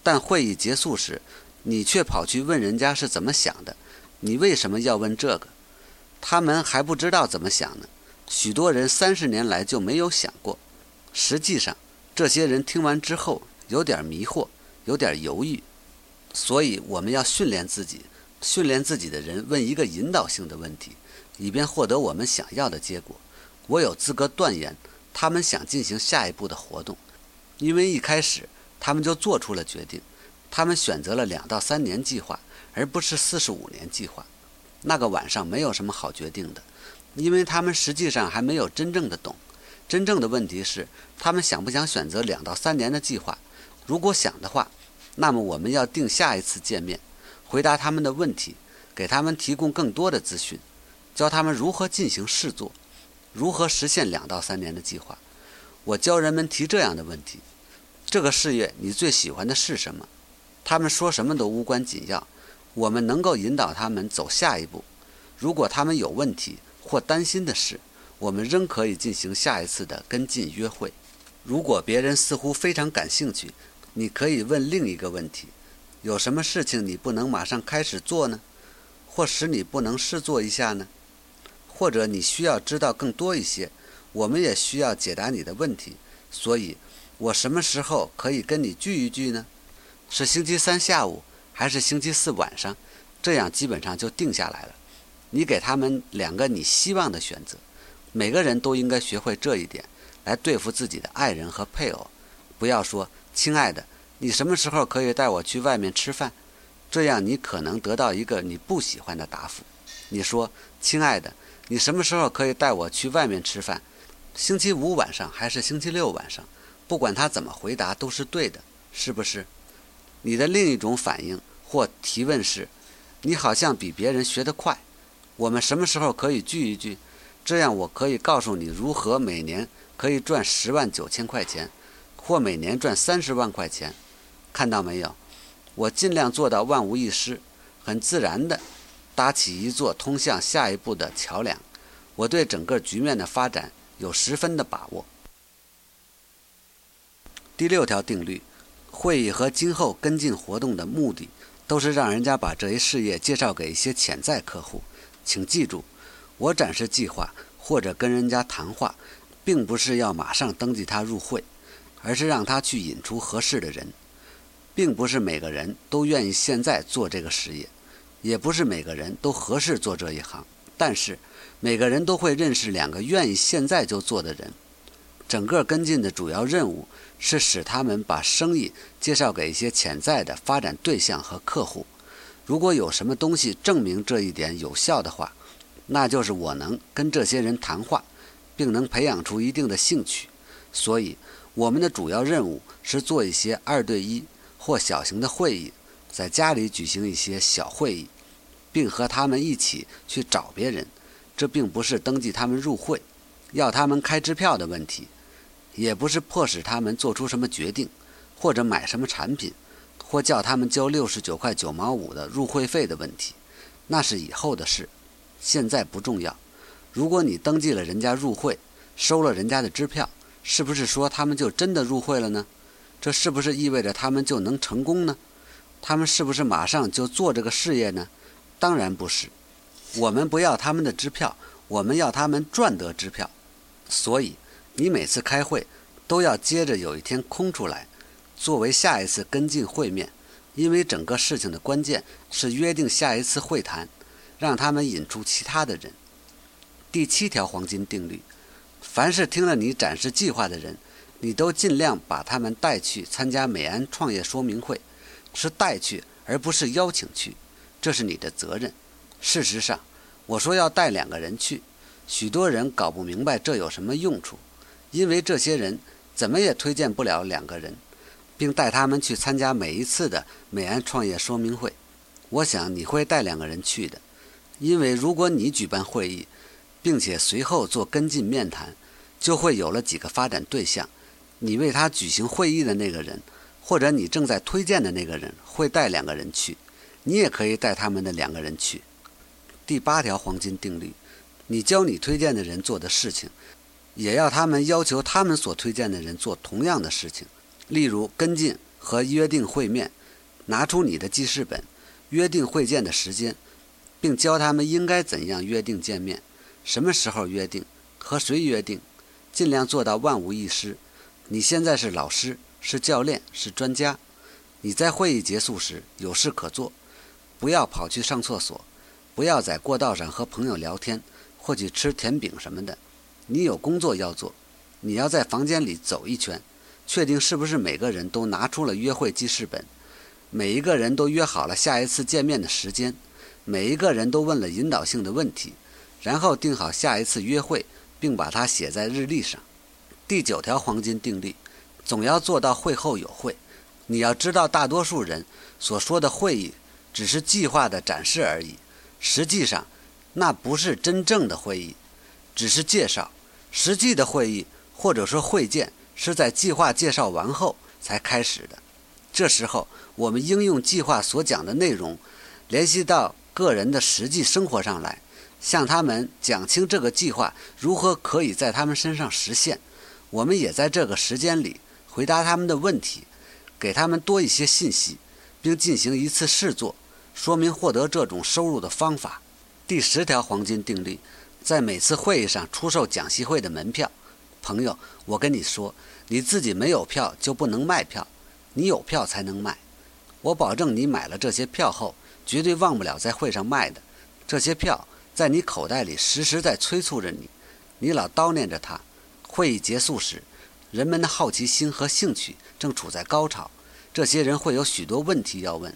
但会议结束时，你却跑去问人家是怎么想的。你为什么要问这个？他们还不知道怎么想呢。许多人三十年来就没有想过。实际上，这些人听完之后有点迷惑，有点犹豫。所以我们要训练自己，训练自己的人问一个引导性的问题，以便获得我们想要的结果。我有资格断言，他们想进行下一步的活动，因为一开始他们就做出了决定。他们选择了两到三年计划，而不是四十五年计划。那个晚上没有什么好决定的。因为他们实际上还没有真正的懂，真正的问题是他们想不想选择两到三年的计划。如果想的话，那么我们要定下一次见面，回答他们的问题，给他们提供更多的资讯，教他们如何进行试做，如何实现两到三年的计划。我教人们提这样的问题：这个事业你最喜欢的是什么？他们说什么都无关紧要，我们能够引导他们走下一步。如果他们有问题，或担心的事，我们仍可以进行下一次的跟进约会。如果别人似乎非常感兴趣，你可以问另一个问题：有什么事情你不能马上开始做呢？或使你不能试做一下呢？或者你需要知道更多一些？我们也需要解答你的问题。所以，我什么时候可以跟你聚一聚呢？是星期三下午，还是星期四晚上？这样基本上就定下来了。你给他们两个你希望的选择，每个人都应该学会这一点，来对付自己的爱人和配偶。不要说“亲爱的，你什么时候可以带我去外面吃饭？”这样你可能得到一个你不喜欢的答复。你说“亲爱的，你什么时候可以带我去外面吃饭？星期五晚上还是星期六晚上？”不管他怎么回答都是对的，是不是？你的另一种反应或提问是：“你好像比别人学得快。”我们什么时候可以聚一聚？这样我可以告诉你如何每年可以赚十万九千块钱，或每年赚三十万块钱。看到没有？我尽量做到万无一失，很自然地搭起一座通向下一步的桥梁。我对整个局面的发展有十分的把握。第六条定律：会议和今后跟进活动的目的，都是让人家把这一事业介绍给一些潜在客户。请记住，我展示计划或者跟人家谈话，并不是要马上登记他入会，而是让他去引出合适的人。并不是每个人都愿意现在做这个事业，也不是每个人都合适做这一行。但是，每个人都会认识两个愿意现在就做的人。整个跟进的主要任务是使他们把生意介绍给一些潜在的发展对象和客户。如果有什么东西证明这一点有效的话，那就是我能跟这些人谈话，并能培养出一定的兴趣。所以，我们的主要任务是做一些二对一或小型的会议，在家里举行一些小会议，并和他们一起去找别人。这并不是登记他们入会、要他们开支票的问题，也不是迫使他们做出什么决定或者买什么产品。或叫他们交六十九块九毛五的入会费的问题，那是以后的事，现在不重要。如果你登记了人家入会，收了人家的支票，是不是说他们就真的入会了呢？这是不是意味着他们就能成功呢？他们是不是马上就做这个事业呢？当然不是。我们不要他们的支票，我们要他们赚得支票。所以，你每次开会都要接着有一天空出来。作为下一次跟进会面，因为整个事情的关键是约定下一次会谈，让他们引出其他的人。第七条黄金定律：凡是听了你展示计划的人，你都尽量把他们带去参加美安创业说明会，是带去而不是邀请去，这是你的责任。事实上，我说要带两个人去，许多人搞不明白这有什么用处，因为这些人怎么也推荐不了两个人。并带他们去参加每一次的美安创业说明会。我想你会带两个人去的，因为如果你举办会议，并且随后做跟进面谈，就会有了几个发展对象。你为他举行会议的那个人，或者你正在推荐的那个人，会带两个人去，你也可以带他们的两个人去。第八条黄金定律：你教你推荐的人做的事情，也要他们要求他们所推荐的人做同样的事情。例如，跟进和约定会面，拿出你的记事本，约定会见的时间，并教他们应该怎样约定见面，什么时候约定，和谁约定，尽量做到万无一失。你现在是老师，是教练，是专家。你在会议结束时有事可做，不要跑去上厕所，不要在过道上和朋友聊天或去吃甜饼什么的。你有工作要做，你要在房间里走一圈，确定是不是每个人都拿出了约会记事本，每一个人都约好了下一次见面的时间，每一个人都问了引导性的问题，然后定好下一次约会，并把它写在日历上。第九条黄金定律：总要做到会后有会。你要知道，大多数人所说的会议只是计划的展示而已，实际上那不是真正的会议，只是介绍。实际的会议或者说会见是在计划介绍完后才开始的。这时候，我们应用计划所讲的内容，联系到个人的实际生活上来，向他们讲清这个计划如何可以在他们身上实现。我们也在这个时间里回答他们的问题，给他们多一些信息，并进行一次试做，说明获得这种收入的方法。第十条黄金定律：在每次会议上出售讲习会的门票。朋友，我跟你说，你自己没有票就不能卖票，你有票才能卖。我保证，你买了这些票后，绝对忘不了在会上卖的。这些票在你口袋里时时在催促着你，你老叨念着它。会议结束时，人们的好奇心和兴趣正处在高潮。这些人会有许多问题要问，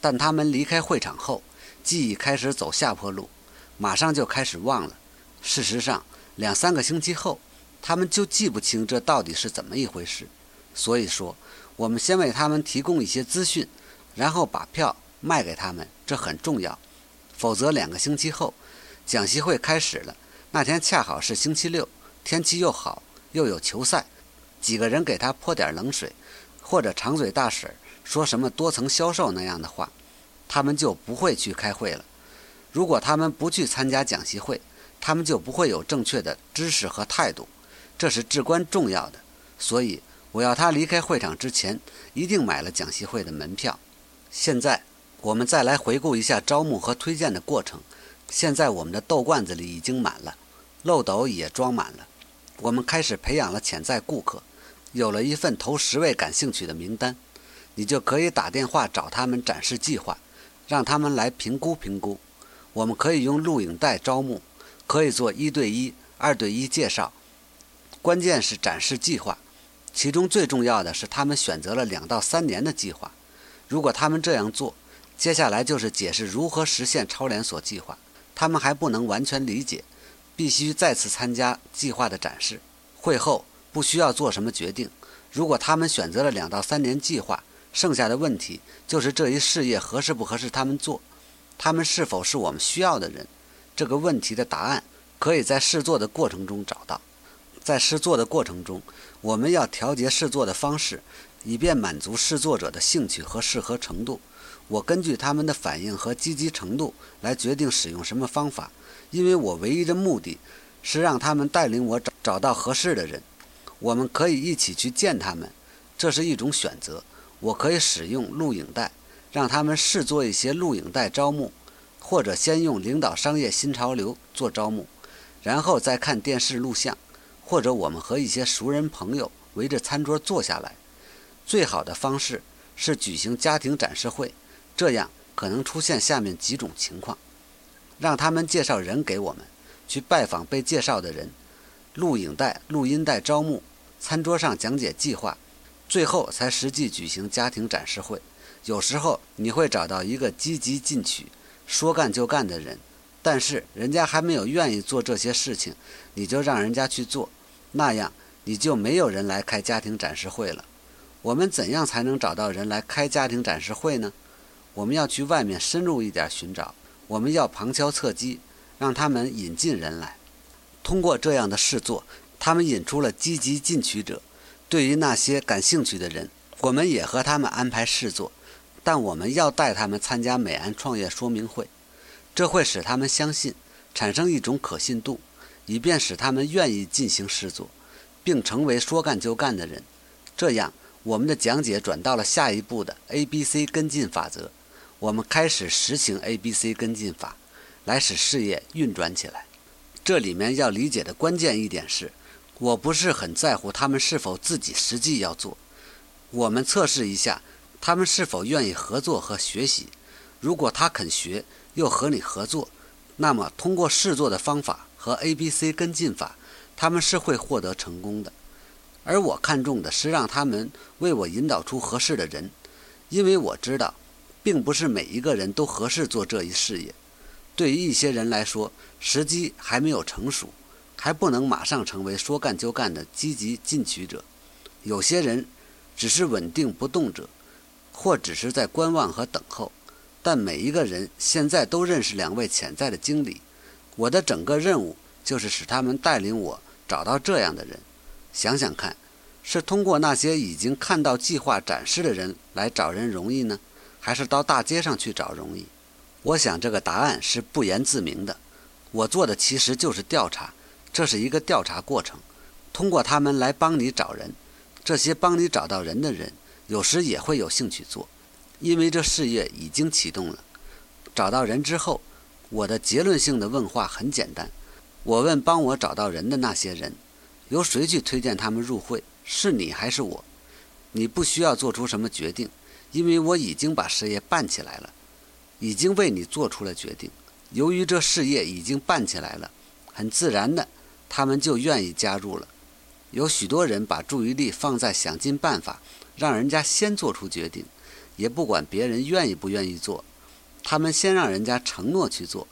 但他们离开会场后，记忆开始走下坡路，马上就开始忘了。事实上，两三个星期后，他们就记不清这到底是怎么一回事。所以说，我们先为他们提供一些资讯，然后把票卖给他们，这很重要。否则，两个星期后，讲习会开始了，那天恰好是星期六。天气又好，又有球赛，几个人给他泼点冷水，或者长嘴大婶说什么多层销售那样的话，他们就不会去开会了。如果他们不去参加讲习会，他们就不会有正确的知识和态度，这是至关重要的。所以我要他离开会场之前，一定买了讲习会的门票。现在我们再来回顾一下招募和推荐的过程。现在我们的豆罐子里已经满了，漏斗也装满了。我们开始培养了潜在顾客，有了一份头十位感兴趣的名单，你就可以打电话找他们展示计划，让他们来评估评估。我们可以用录影带招募，可以做一对一、二对一介绍。关键是展示计划，其中最重要的是他们选择了两到三年的计划。如果他们这样做，接下来就是解释如何实现超连锁计划。他们还不能完全理解。必须再次参加计划的展示。会后不需要做什么决定。如果他们选择了两到三年计划，剩下的问题就是这一事业合适不合适他们做，他们是否是我们需要的人。这个问题的答案可以在试做的过程中找到。在试做的过程中，我们要调节试做的方式，以便满足试作者的兴趣和适合程度。我根据他们的反应和积极程度来决定使用什么方法。因为我唯一的目的，是让他们带领我找找到合适的人，我们可以一起去见他们，这是一种选择。我可以使用录影带，让他们试做一些录影带招募，或者先用领导商业新潮流做招募，然后再看电视录像，或者我们和一些熟人朋友围着餐桌坐下来。最好的方式是举行家庭展示会，这样可能出现下面几种情况。让他们介绍人给我们，去拜访被介绍的人，录影带、录音带招募，餐桌上讲解计划，最后才实际举行家庭展示会。有时候你会找到一个积极进取、说干就干的人，但是人家还没有愿意做这些事情，你就让人家去做，那样你就没有人来开家庭展示会了。我们怎样才能找到人来开家庭展示会呢？我们要去外面深入一点寻找。我们要旁敲侧击，让他们引进人来。通过这样的试做，他们引出了积极进取者。对于那些感兴趣的人，我们也和他们安排试做，但我们要带他们参加美安创业说明会，这会使他们相信，产生一种可信度，以便使他们愿意进行试做，并成为说干就干的人。这样，我们的讲解转到了下一步的 A、B、C 跟进法则。我们开始实行 A、B、C 跟进法，来使事业运转起来。这里面要理解的关键一点是，我不是很在乎他们是否自己实际要做。我们测试一下，他们是否愿意合作和学习。如果他肯学，又和你合作，那么通过试做的方法和 A、B、C 跟进法，他们是会获得成功的。而我看重的是让他们为我引导出合适的人，因为我知道。并不是每一个人都合适做这一事业。对于一些人来说，时机还没有成熟，还不能马上成为说干就干的积极进取者。有些人只是稳定不动者，或只是在观望和等候。但每一个人现在都认识两位潜在的经理。我的整个任务就是使他们带领我找到这样的人。想想看，是通过那些已经看到计划展示的人来找人容易呢？还是到大街上去找容易？我想这个答案是不言自明的。我做的其实就是调查，这是一个调查过程。通过他们来帮你找人，这些帮你找到人的人，有时也会有兴趣做，因为这事业已经启动了。找到人之后，我的结论性的问话很简单：我问帮我找到人的那些人，由谁去推荐他们入会？是你还是我？你不需要做出什么决定。因为我已经把事业办起来了，已经为你做出了决定。由于这事业已经办起来了，很自然的，他们就愿意加入了。有许多人把注意力放在想尽办法让人家先做出决定，也不管别人愿意不愿意做，他们先让人家承诺去做，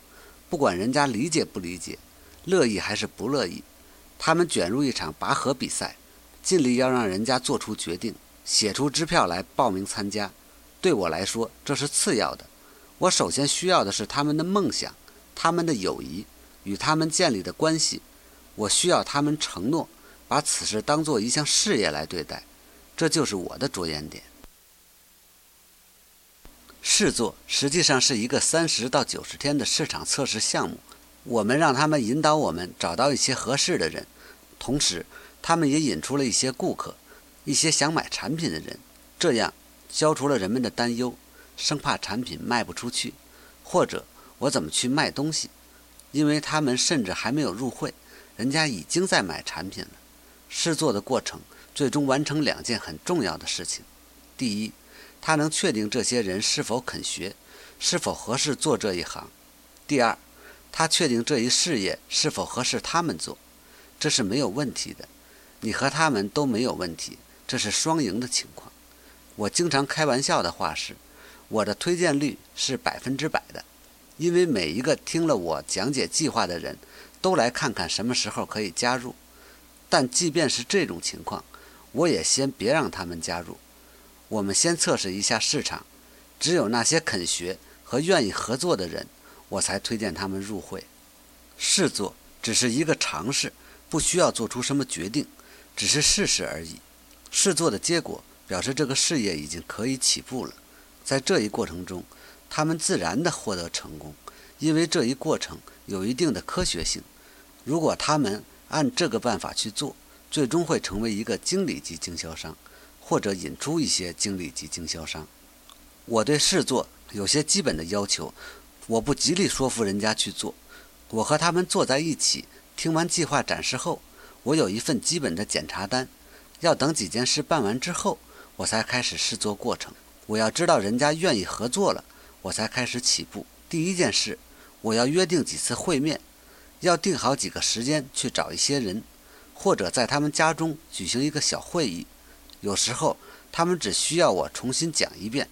不管人家理解不理解，乐意还是不乐意，他们卷入一场拔河比赛，尽力要让人家做出决定。写出支票来报名参加，对我来说这是次要的。我首先需要的是他们的梦想、他们的友谊与他们建立的关系。我需要他们承诺把此事当做一项事业来对待，这就是我的着眼点。试做实际上是一个三十到九十天的市场测试项目。我们让他们引导我们找到一些合适的人，同时他们也引出了一些顾客。一些想买产品的人，这样消除了人们的担忧，生怕产品卖不出去，或者我怎么去卖东西？因为他们甚至还没有入会，人家已经在买产品了。试做的过程最终完成两件很重要的事情：第一，他能确定这些人是否肯学，是否合适做这一行；第二，他确定这一事业是否合适他们做。这是没有问题的，你和他们都没有问题。这是双赢的情况。我经常开玩笑的话是，我的推荐率是百分之百的，因为每一个听了我讲解计划的人都来看看什么时候可以加入。但即便是这种情况，我也先别让他们加入。我们先测试一下市场，只有那些肯学和愿意合作的人，我才推荐他们入会。试做只是一个尝试，不需要做出什么决定，只是试试而已。试做的结果表示这个事业已经可以起步了，在这一过程中，他们自然的获得成功，因为这一过程有一定的科学性。如果他们按这个办法去做，最终会成为一个经理级经销商，或者引出一些经理及经销商。我对试做有些基本的要求，我不极力说服人家去做。我和他们坐在一起，听完计划展示后，我有一份基本的检查单。要等几件事办完之后，我才开始试做过程。我要知道人家愿意合作了，我才开始起步。第一件事，我要约定几次会面，要定好几个时间去找一些人，或者在他们家中举行一个小会议。有时候他们只需要我重新讲一遍，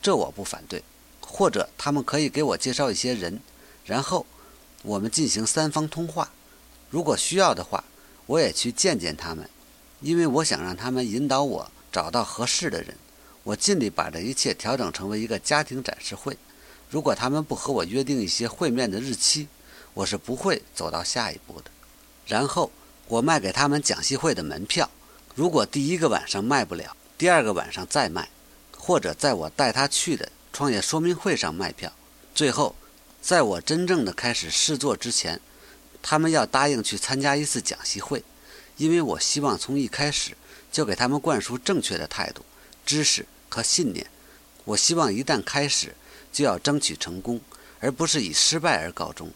这我不反对。或者他们可以给我介绍一些人，然后我们进行三方通话。如果需要的话，我也去见见他们。因为我想让他们引导我找到合适的人，我尽力把这一切调整成为一个家庭展示会。如果他们不和我约定一些会面的日期，我是不会走到下一步的。然后我卖给他们讲习会的门票。如果第一个晚上卖不了，第二个晚上再卖，或者在我带他去的创业说明会上卖票。最后，在我真正的开始试做之前，他们要答应去参加一次讲习会，因为我希望从一开始就给他们灌输正确的态度、知识和信念。我希望一旦开始，就要争取成功，而不是以失败而告终。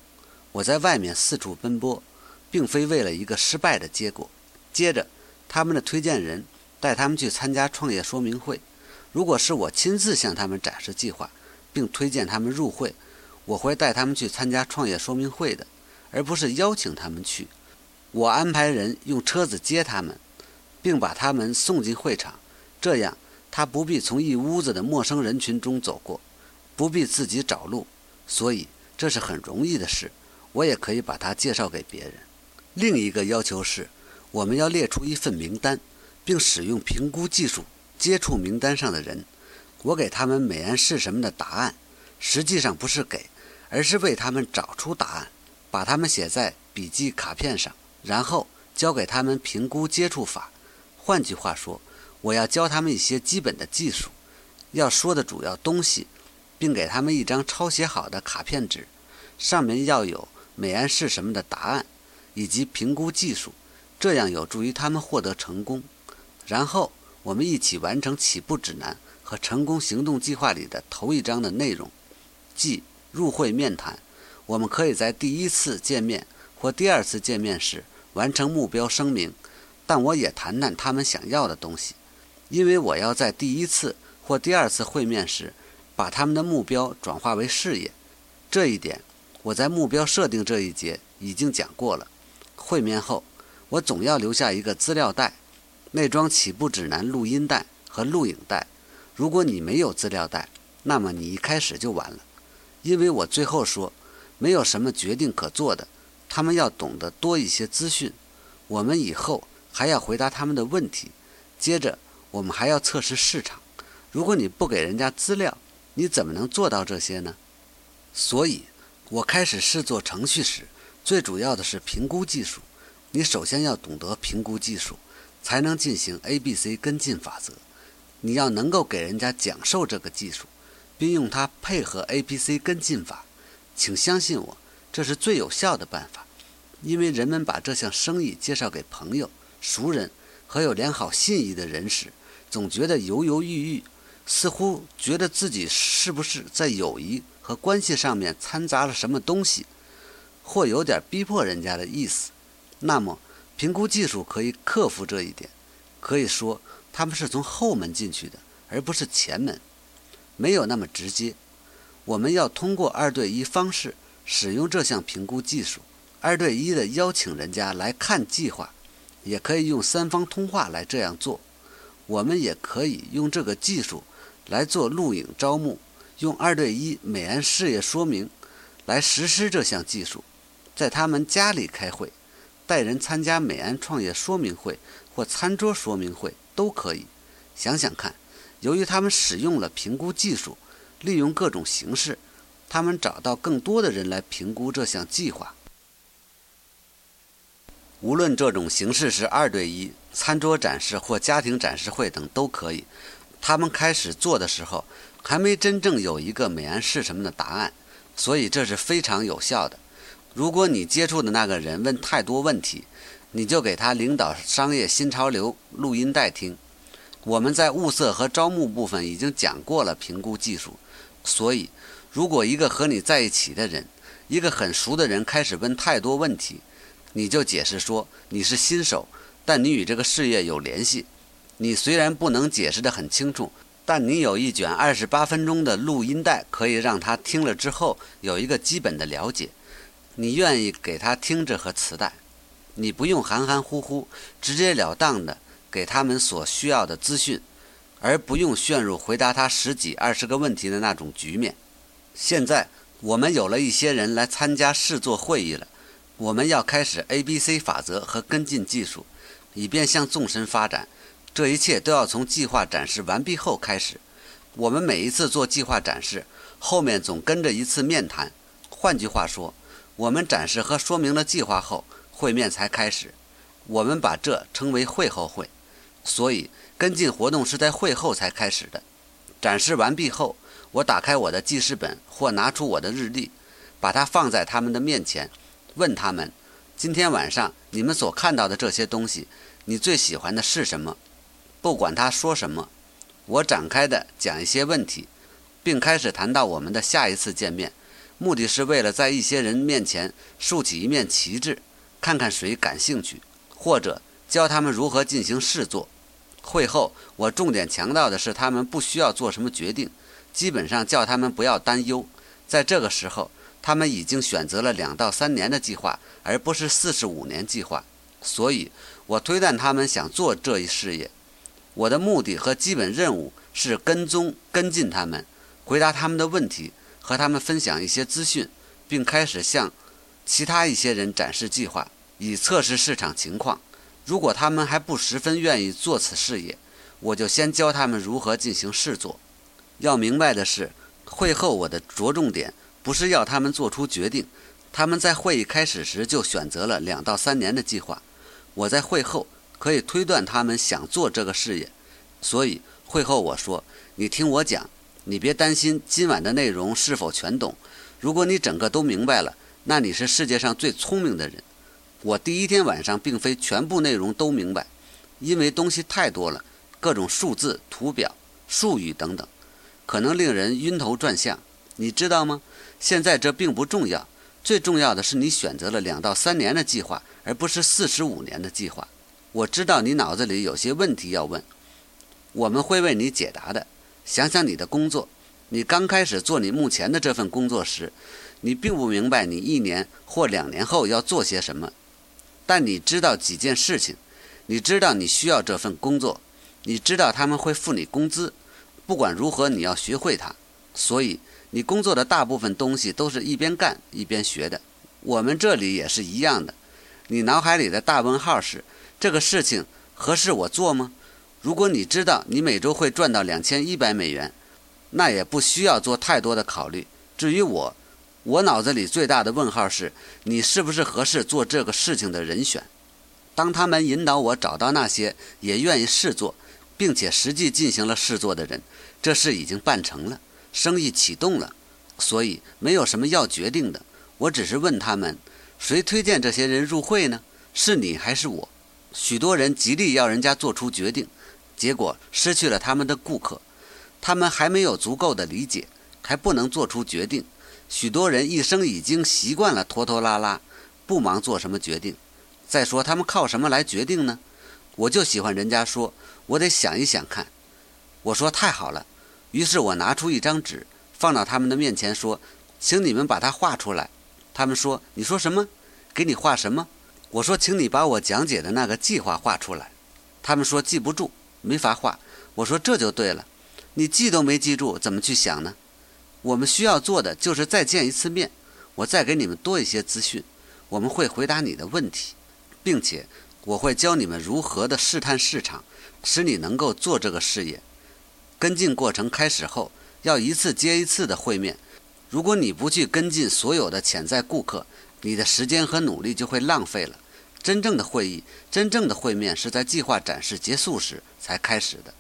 我在外面四处奔波，并非为了一个失败的结果。接着，他们的推荐人带他们去参加创业说明会。如果是我亲自向他们展示计划，并推荐他们入会，我会带他们去参加创业说明会的，而不是邀请他们去。我安排人用车子接他们，并把他们送进会场，这样他不必从一屋子的陌生人群中走过，不必自己找路，所以这是很容易的事。我也可以把他介绍给别人。另一个要求是，我们要列出一份名单，并使用评估技术接触名单上的人。我给他们美安是什么的答案，实际上不是给，而是为他们找出答案，把他们写在笔记卡片上，然后教给他们评估接触法。换句话说，我要教他们一些基本的技术，要说的主要东西，并给他们一张抄写好的卡片纸，上面要有。美安是什么的答案，以及评估技术，这样有助于他们获得成功。然后我们一起完成起步指南和成功行动计划里的头一章的内容，即入会面谈。我们可以在第一次见面或第二次见面时完成目标声明，但我也谈谈他们想要的东西，因为我要在第一次或第二次会面时把他们的目标转化为事业。这一点。我在目标设定这一节已经讲过了。会面后，我总要留下一个资料袋，内装起步指南录音带和录影带。如果你没有资料袋，那么你一开始就完了。因为我最后说，没有什么决定可做的，他们要懂得多一些资讯。我们以后还要回答他们的问题，接着我们还要测试市场。如果你不给人家资料，你怎么能做到这些呢？所以。我开始试做程序时，最主要的是评估技术。你首先要懂得评估技术，才能进行 A、B、C 跟进法则。你要能够给人家讲授这个技术，并用它配合 A、B、C 跟进法。请相信我，这是最有效的办法。因为人们把这项生意介绍给朋友、熟人和有良好信誉的人时，总觉得犹犹豫豫，似乎觉得自己是不是在友谊。和关系上面掺杂了什么东西，或有点逼迫人家的意思，那么评估技术可以克服这一点。可以说他们是从后门进去的，而不是前门，没有那么直接。我们要通过二对一方式使用这项评估技术，二对一的邀请人家来看计划，也可以用三方通话来这样做。我们也可以用这个技术来做录影招募。用二对一美安事业说明来实施这项技术，在他们家里开会，带人参加美安创业说明会或餐桌说明会都可以。想想看，由于他们使用了评估技术，利用各种形式，他们找到更多的人来评估这项计划。无论这种形式是二对一、餐桌展示或家庭展示会等都可以。他们开始做的时候。还没真正有一个美安是什么的答案，所以这是非常有效的。如果你接触的那个人问太多问题，你就给他领导商业新潮流录音带听。我们在物色和招募部分已经讲过了评估技术，所以如果一个和你在一起的人，一个很熟的人开始问太多问题，你就解释说你是新手，但你与这个事业有联系。你虽然不能解释得很清楚。但你有一卷二十八分钟的录音带，可以让他听了之后有一个基本的了解。你愿意给他听这盒磁带，你不用含含糊糊，直截了当的给他们所需要的资讯，而不用陷入回答他十几二十个问题的那种局面。现在我们有了一些人来参加试做会议了，我们要开始 A、B、C 法则和跟进技术，以便向纵深发展。这一切都要从计划展示完毕后开始。我们每一次做计划展示，后面总跟着一次面谈。换句话说，我们展示和说明了计划后，会面才开始。我们把这称为会后会。所以跟进活动是在会后才开始的。展示完毕后，我打开我的记事本或拿出我的日历，把它放在他们的面前，问他们：今天晚上你们所看到的这些东西，你最喜欢的是什么？不管他说什么，我展开的讲一些问题，并开始谈到我们的下一次见面，目的是为了在一些人面前竖起一面旗帜，看看谁感兴趣，或者教他们如何进行试做。会后，我重点强调的是，他们不需要做什么决定，基本上叫他们不要担忧。在这个时候，他们已经选择了两到三年的计划，而不是四十五年计划。所以，我推断他们想做这一事业。我的目的和基本任务是跟踪、跟进他们，回答他们的问题，和他们分享一些资讯，并开始向其他一些人展示计划，以测试市场情况。如果他们还不十分愿意做此事业，我就先教他们如何进行试做。要明白的是，会后我的着重点不是要他们做出决定。他们在会议开始时就选择了两到三年的计划。我在会后可以推断他们想做这个事业，所以会后我说：“你听我讲，你别担心今晚的内容是否全懂。如果你整个都明白了，那你是世界上最聪明的人。”我第一天晚上并非全部内容都明白，因为东西太多了，各种数字、图表、术语等等，可能令人晕头转向。你知道吗？现在这并不重要，最重要的是你选择了两到三年的计划，而不是四十五年的计划。我知道你脑子里有些问题要问，我们会为你解答的。想想你的工作，你刚开始做你目前的这份工作时，你并不明白你一年或两年后要做些什么。但你知道几件事情，你知道你需要这份工作，你知道他们会付你工资，不管如何你要学会它，所以你工作的大部分东西都是一边干一边学的。我们这里也是一样的。你脑海里的大问号是：这个事情合适我做吗？如果你知道你每周会赚到两千一百美元，那也不需要做太多的考虑。至于我，我脑子里最大的问号是你是不是合适做这个事情的人选？当他们引导我找到那些也愿意试做，并且实际进行了试做的人，这事已经办成了，生意启动了，所以没有什么要决定的。我只是问他们，谁推荐这些人入会呢？是你还是我？许多人极力要人家做出决定，结果失去了他们的顾客。他们还没有足够的理解，还不能做出决定。许多人一生已经习惯了拖拖拉拉，不忙做什么决定。再说，他们靠什么来决定呢？我就喜欢人家说，我得想一想看。我说太好了，于是我拿出一张纸，放到他们的面前，说：“请你们把它画出来。”他们说：“你说什么？给你画什么？”我说：“请你把我讲解的那个计划画出来。”他们说：“记不住，没法画。”我说：“这就对了，你记都没记住，怎么去想呢？”我们需要做的就是再见一次面，我再给你们多一些资讯，我们会回答你的问题，并且我会教你们如何的试探市场，使你能够做这个事业。跟进过程开始后，要一次接一次的会面。如果你不去跟进所有的潜在顾客，你的时间和努力就会浪费了。真正的会议，真正的会面是在计划展示结束时才开始的。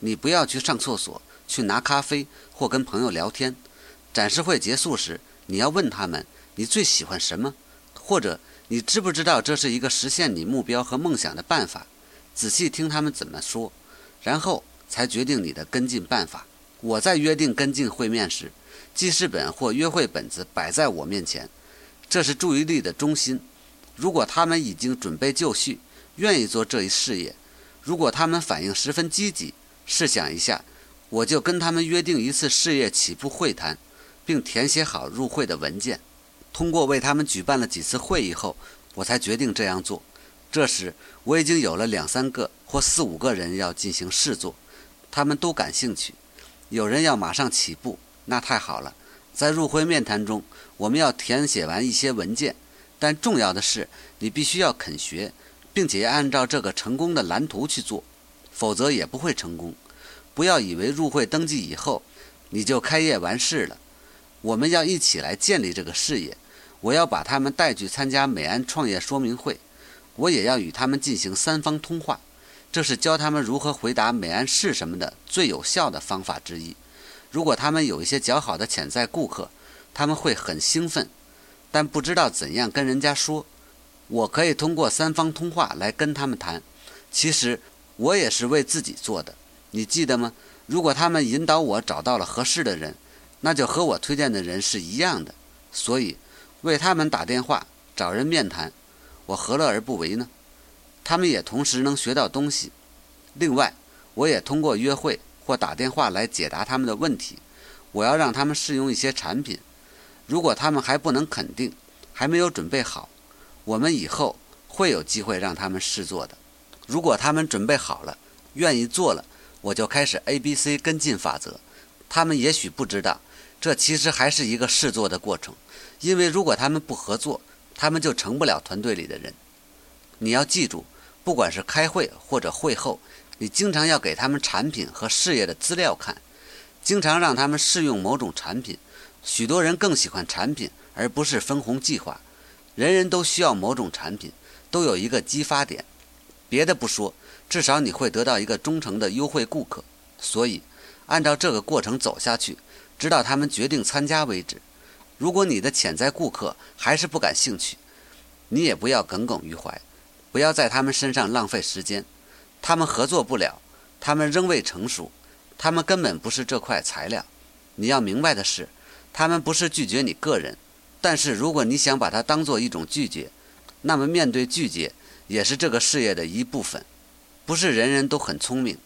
你不要去上厕所，去拿咖啡或跟朋友聊天。展示会结束时，你要问他们你最喜欢什么，或者你知不知道这是一个实现你目标和梦想的办法？仔细听他们怎么说，然后才决定你的跟进办法。我在约定跟进会面时，记事本或约会本子摆在我面前，这是注意力的中心。如果他们已经准备就绪，愿意做这一事业，如果他们反应十分积极，试想一下，我就跟他们约定一次事业起步会谈。并填写好入会的文件。通过为他们举办了几次会议后，我才决定这样做。这时我已经有了两三个或四五个人要进行试做，他们都感兴趣。有人要马上起步，那太好了。在入会面谈中，我们要填写完一些文件，但重要的是你必须要肯学，并且按照这个成功的蓝图去做，否则也不会成功。不要以为入会登记以后你就开业完事了。我们要一起来建立这个事业。我要把他们带去参加美安创业说明会。我也要与他们进行三方通话，这是教他们如何回答“美安是什么”的最有效的方法之一。如果他们有一些较好的潜在顾客，他们会很兴奋，但不知道怎样跟人家说。我可以通过三方通话来跟他们谈。其实我也是为自己做的，你记得吗？如果他们引导我找到了合适的人，那就和我推荐的人是一样的。所以为他们打电话、找人面谈，我何乐而不为呢？他们也同时能学到东西。另外，我也通过约会或打电话来解答他们的问题。我要让他们试用一些产品。如果他们还不能肯定，还没有准备好。我们以后会有机会让他们试做的。如果他们准备好了，愿意做了，我就开始 A、B、C 跟进法则。他们也许不知道，这其实还是一个试做的过程。因为如果他们不合作，他们就成不了团队里的人。你要记住，不管是开会或者会后，你经常要给他们产品和事业的资料看，经常让他们试用某种产品。许多人更喜欢产品，而不是分红计划。人人都需要某种产品，都有一个激发点。别的不说，至少你会得到一个忠诚的优惠顾客。所以，按照这个过程走下去，直到他们决定参加为止。如果你的潜在顾客还是不感兴趣，你也不要耿耿于怀，不要在他们身上浪费时间。他们合作不了，他们仍未成熟，他们根本不是这块材料。你要明白的是，他们不是拒绝你个人。但是，如果你想把它当做一种拒绝，那么面对拒绝也是这个事业的一部分。不是人人都很聪明，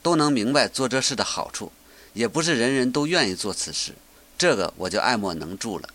都能明白做这事的好处，也不是人人都愿意做此事。这个我就爱莫能助了。